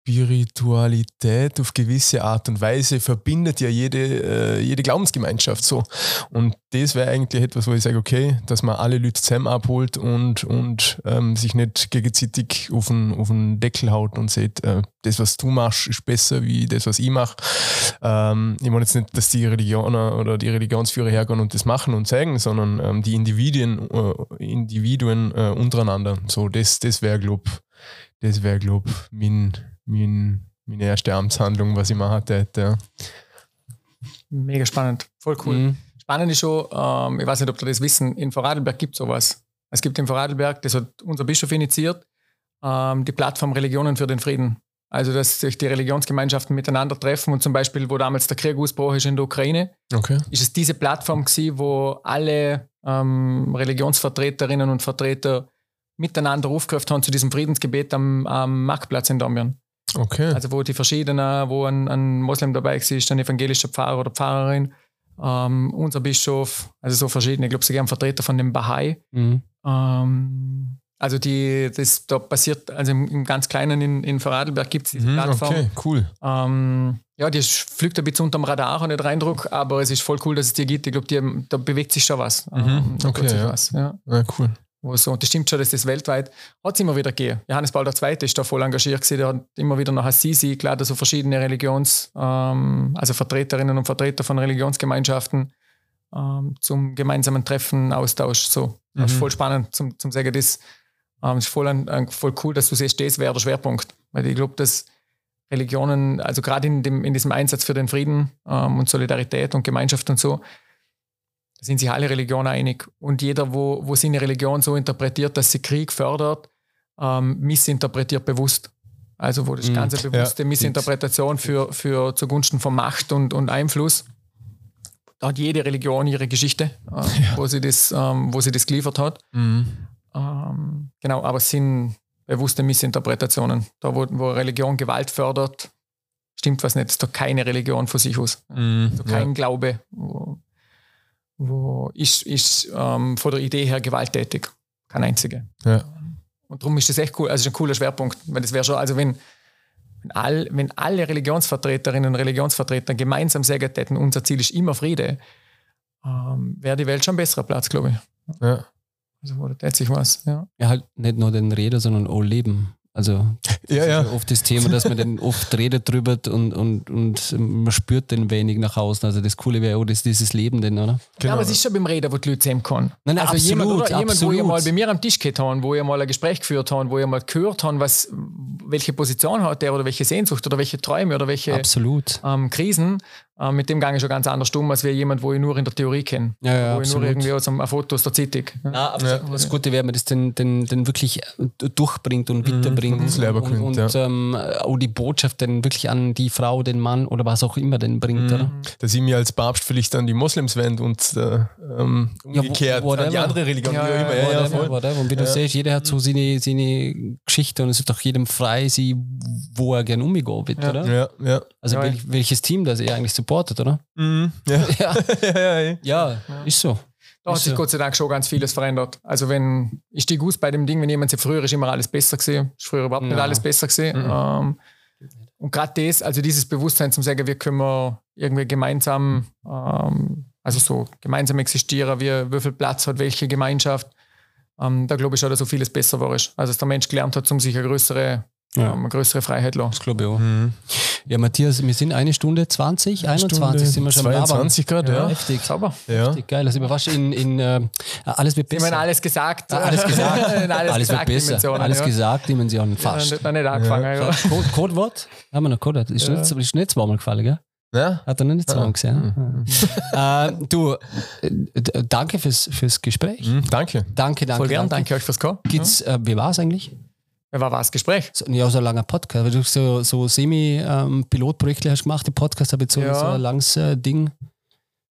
Spiritualität auf gewisse Art und Weise verbindet ja jede, äh, jede Glaubensgemeinschaft so. Und das wäre eigentlich etwas, wo ich sage, okay, dass man alle Leute zusammen abholt und, und ähm, sich nicht gegenseitig auf den, auf den Deckel haut und sieht, äh, das, was du machst, ist besser wie das, was ich mache. Ähm, ich meine jetzt nicht, dass die Religioner oder die Religionsführer hergehen und das machen und zeigen, sondern ähm, die Individuen, äh, Individuen äh, untereinander. So, das, das wäre, glaube das wäre, glaube mein, mein, meine erste Amtshandlung, was ich machen hätte. Ja. Mega spannend, voll cool. Mhm. Spannend ist schon, ähm, ich weiß nicht, ob du das wissen, in Vorarlberg gibt es sowas. Es gibt in Vorarlberg, das hat unser Bischof initiiert, ähm, die Plattform Religionen für den Frieden. Also, dass sich die Religionsgemeinschaften miteinander treffen und zum Beispiel, wo damals der Krieg ausbruch ist in der Ukraine, okay. ist es diese Plattform gewesen, wo alle ähm, Religionsvertreterinnen und Vertreter miteinander aufgerufen haben zu diesem Friedensgebet am, am Marktplatz in Dornbirn. Okay. Also wo die verschiedenen, wo ein, ein Moslem dabei ist, ein evangelischer Pfarrer oder Pfarrerin, ähm, unser Bischof, also so verschiedene, ich glaube sogar ein Vertreter von dem Bahai. Mhm. Ähm, also die, das da passiert, also im, im ganz Kleinen in, in Vorarlberg gibt es diese mhm, Plattform. Okay, cool. Ähm, ja, die fliegt ein bisschen unterm Radar, habe nicht Reindruck, aber es ist voll cool, dass es die gibt. Ich glaube, da bewegt sich schon was. Mhm, ähm, okay, ja. Was, ja. ja. cool so, und das stimmt schon, dass das weltweit hat es immer wieder gegeben. Johannes Paul II. ist da voll engagiert gewesen, der hat immer wieder nach Assisi klar, so verschiedene Religions, ähm, also Vertreterinnen und Vertreter von Religionsgemeinschaften ähm, zum gemeinsamen Treffen, Austausch, so. Mhm. Das ist voll spannend zum, zum sagen, das ähm, ist voll, ein, ein, voll cool, dass du siehst, das wäre der Schwerpunkt. Weil ich glaube, dass Religionen, also gerade in, dem, in diesem Einsatz für den Frieden ähm, und Solidarität und Gemeinschaft und so, da sind sich alle Religionen einig. Und jeder, wo, wo seine Religion so interpretiert, dass sie Krieg fördert, ähm, missinterpretiert bewusst. Also wo das mhm. ganze bewusste ja, Missinterpretation für, für zugunsten von Macht und, und Einfluss. Da hat jede Religion ihre Geschichte, äh, ja. wo, sie das, ähm, wo sie das geliefert hat. Mhm. Ähm, genau, aber es sind bewusste Missinterpretationen. Da, wo, wo Religion Gewalt fördert, stimmt was nicht. Es ist doch keine Religion von sich aus. Mhm. Also kein ja. Glaube. Wo, wo ist, ist ähm, von der Idee her gewalttätig. Kein einziger. Ja. Und darum ist das echt cool, also ist ein cooler Schwerpunkt. Weil das wäre schon, also wenn, wenn, all, wenn alle Religionsvertreterinnen und Religionsvertreter gemeinsam sagen täten, unser Ziel ist immer Friede, ähm, wäre die Welt schon ein besserer Platz, glaube ich. Ja. Also, wo da sich was, ja. Ja, halt nicht nur den Reden, sondern auch Leben. Also ja, ja. oft das Thema, dass man dann [laughs] oft redet drüber und, und, und man spürt den wenig nach außen. Also das Coole wäre auch das, dieses Leben denn, oder? Genau. Ja, aber es ist schon beim Reden, wo die Leute zusammen können. Nein, nein, also absolut, jemand, oder? Absolut. jemand, wo ihr mal bei mir am Tisch gehabt haben, wo ihr mal ein Gespräch geführt haben, wo ihr mal gehört haben, was, welche Position hat der oder welche Sehnsucht oder welche Träume oder welche absolut. Ähm, Krisen, äh, mit dem gange ich schon ganz anders um, als wäre jemand, wo ich nur in der Theorie kenne. Ja, ja, wo absolut. ich nur irgendwie aus einem Foto aus der Zeitung. Ja, ja. Das Gute wäre, wenn man das dann, dann, dann wirklich durchbringt und mhm, weiterbringt. Mhm, und, und, und ähm, auch die Botschaft dann wirklich an die Frau, den Mann oder was auch immer denn bringt. Mhm. Oder? Dass ich mir als Papst vielleicht an die Moslems wende und äh, ähm, umgekehrt ja, an die andere Religion. Ja, ja, ja, ja, voll. Whatever. Und wie du siehst, jeder hat so seine, seine Geschichte und es ist doch jedem frei, sie, wo er gerne umgehen will, oder? Ja, ja. Also wel, welches Team das er eigentlich supportet, oder? Mhm. [laughs] Ja. ja. ja, ja, ja, ist so. Da hat sich Gott sei Dank schon ganz vieles verändert. Also wenn, ich stieg aus bei dem Ding, wenn jemand sagt, früher ist immer alles besser gesehen, ist früher überhaupt nicht alles besser gesehen. Mhm. Ähm, und gerade das, also dieses Bewusstsein zum sagen, wir können irgendwie gemeinsam, ähm, also so gemeinsam existieren, wie, wie viel Platz hat welche Gemeinschaft, ähm, da glaube ich schon, dass so vieles besser war. Also dass der Mensch gelernt hat, um sich eine größere ja. eine größere Freiheit lassen. Das glaube ich auch. Mhm. Ja, Matthias, wir sind eine Stunde 20, eine 21 Stunde sind wir schon 22 gerade, ja. Heftig. Sauber. Ja. Heftig, geil. Also wir fast in, in uh, [laughs] alles wird besser. Ich meine, alles gesagt. Ja, alles gesagt. alles, alles gesagt, wird besser. Alles ja. gesagt, Dimensionen. Fast. Ja, noch nicht angefangen. Ja. Code, Codewort? Haben wir noch Code? Ist, ja. nicht, ist nicht zweimal gefallen, gell? Ja. Hat er noch nicht zweimal gesehen. [laughs] äh, du, danke fürs, fürs Gespräch. Mhm, danke. Danke, danke. Voll gern, danke. danke euch fürs Kommen. Gibt's, äh, wie war es eigentlich? Ja, war was Gespräch? So, ja, so ein langer Podcast. Weil du so, so Semi-Pilotprojekte hast gemacht, die Podcast habe ich so, Ja. so ein langes äh, Ding.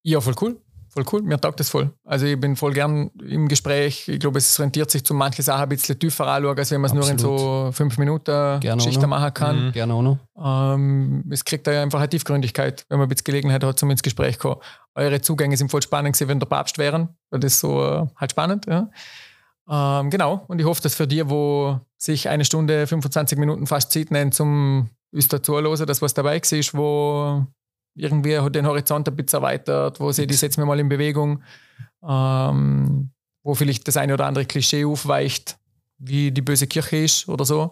Ja, voll cool. Voll cool. Mir taugt das voll. Also ich bin voll gern im Gespräch. Ich glaube, es rentiert sich zu manche Sachen ein bisschen tiefer anschauen, als wenn man es nur in so fünf Minuten Gerne noch. machen kann. Gerne auch noch. Ähm, es kriegt da ja einfach eine Tiefgründigkeit, wenn man ein bisschen Gelegenheit hat, zum ins Gespräch kommen. Eure Zugänge sind voll spannend gewesen, wenn der Papst wären. Das ist so äh, halt spannend. Ja. Ähm, genau. Und ich hoffe, dass für die, wo sich eine Stunde, 25 Minuten fast Zeit nehmen, zum uns dazu hören, dass was dabei ist, wo irgendwie hat den Horizont ein bisschen erweitert, wo sie das jetzt mal in Bewegung, ähm, wo vielleicht das eine oder andere Klischee aufweicht, wie die böse Kirche ist oder so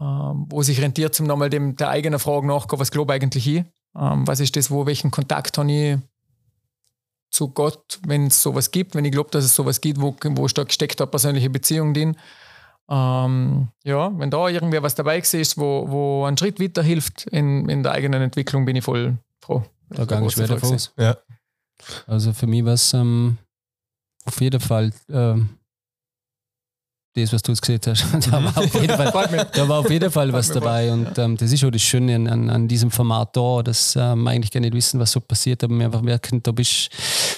ähm, wo sich rentiert, zum nochmal dem, der eigenen Frage nachgehen, was glaube ich eigentlich ich? Ähm, was ist das, wo, welchen Kontakt habe ich zu Gott, wenn es sowas gibt, wenn ich glaube, dass es sowas gibt, wo, wo stark steckt da persönliche Beziehung drin. Ähm, ja, wenn da irgendwie was dabei ist, wo, wo ein Schritt weiterhilft in, in der eigenen Entwicklung, bin ich voll froh. Da gang ich schwer davon. Ja. Also für mich war es ähm, auf jeden Fall ähm, das, was du jetzt gesehen hast. [laughs] da, war auf jeden Fall, da war auf jeden Fall was dabei. Und ähm, das ist auch das Schöne an, an, an diesem Format da, dass ähm, wir eigentlich gar nicht wissen, was so passiert, aber wir einfach merken, da bist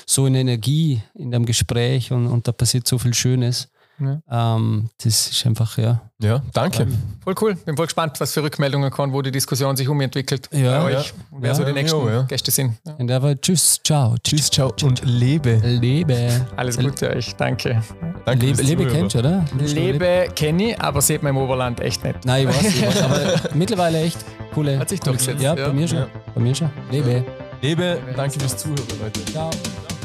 so in Energie in dem Gespräch und, und da passiert so viel Schönes. Ja. Ähm, das ist einfach, ja. Ja, danke. Voll cool. Bin voll gespannt, was für Rückmeldungen kommen, wo die Diskussion sich umentwickelt Ja. bei Ja. euch. Und wer Ja. so die nächsten Ja, ja. Gäste sind. Ja. Und der war Tschüss, ciao. Tschüss, ciao und lebe. Lebe. Alles Gute euch. Danke. Danke Lebe, Lebe kennst du, oder? Lebe kenne ich, aber sieht man im Oberland echt nicht. Nein, ich weiß, ich weiß. Aber [laughs] mittlerweile echt coole. Hat sich coole durchgesetzt, Ja, ja. bei mir schon. Ja. Bei mir schon. Lebe. Lebe, danke fürs Zuhören, Leute. Ciao. Ciao.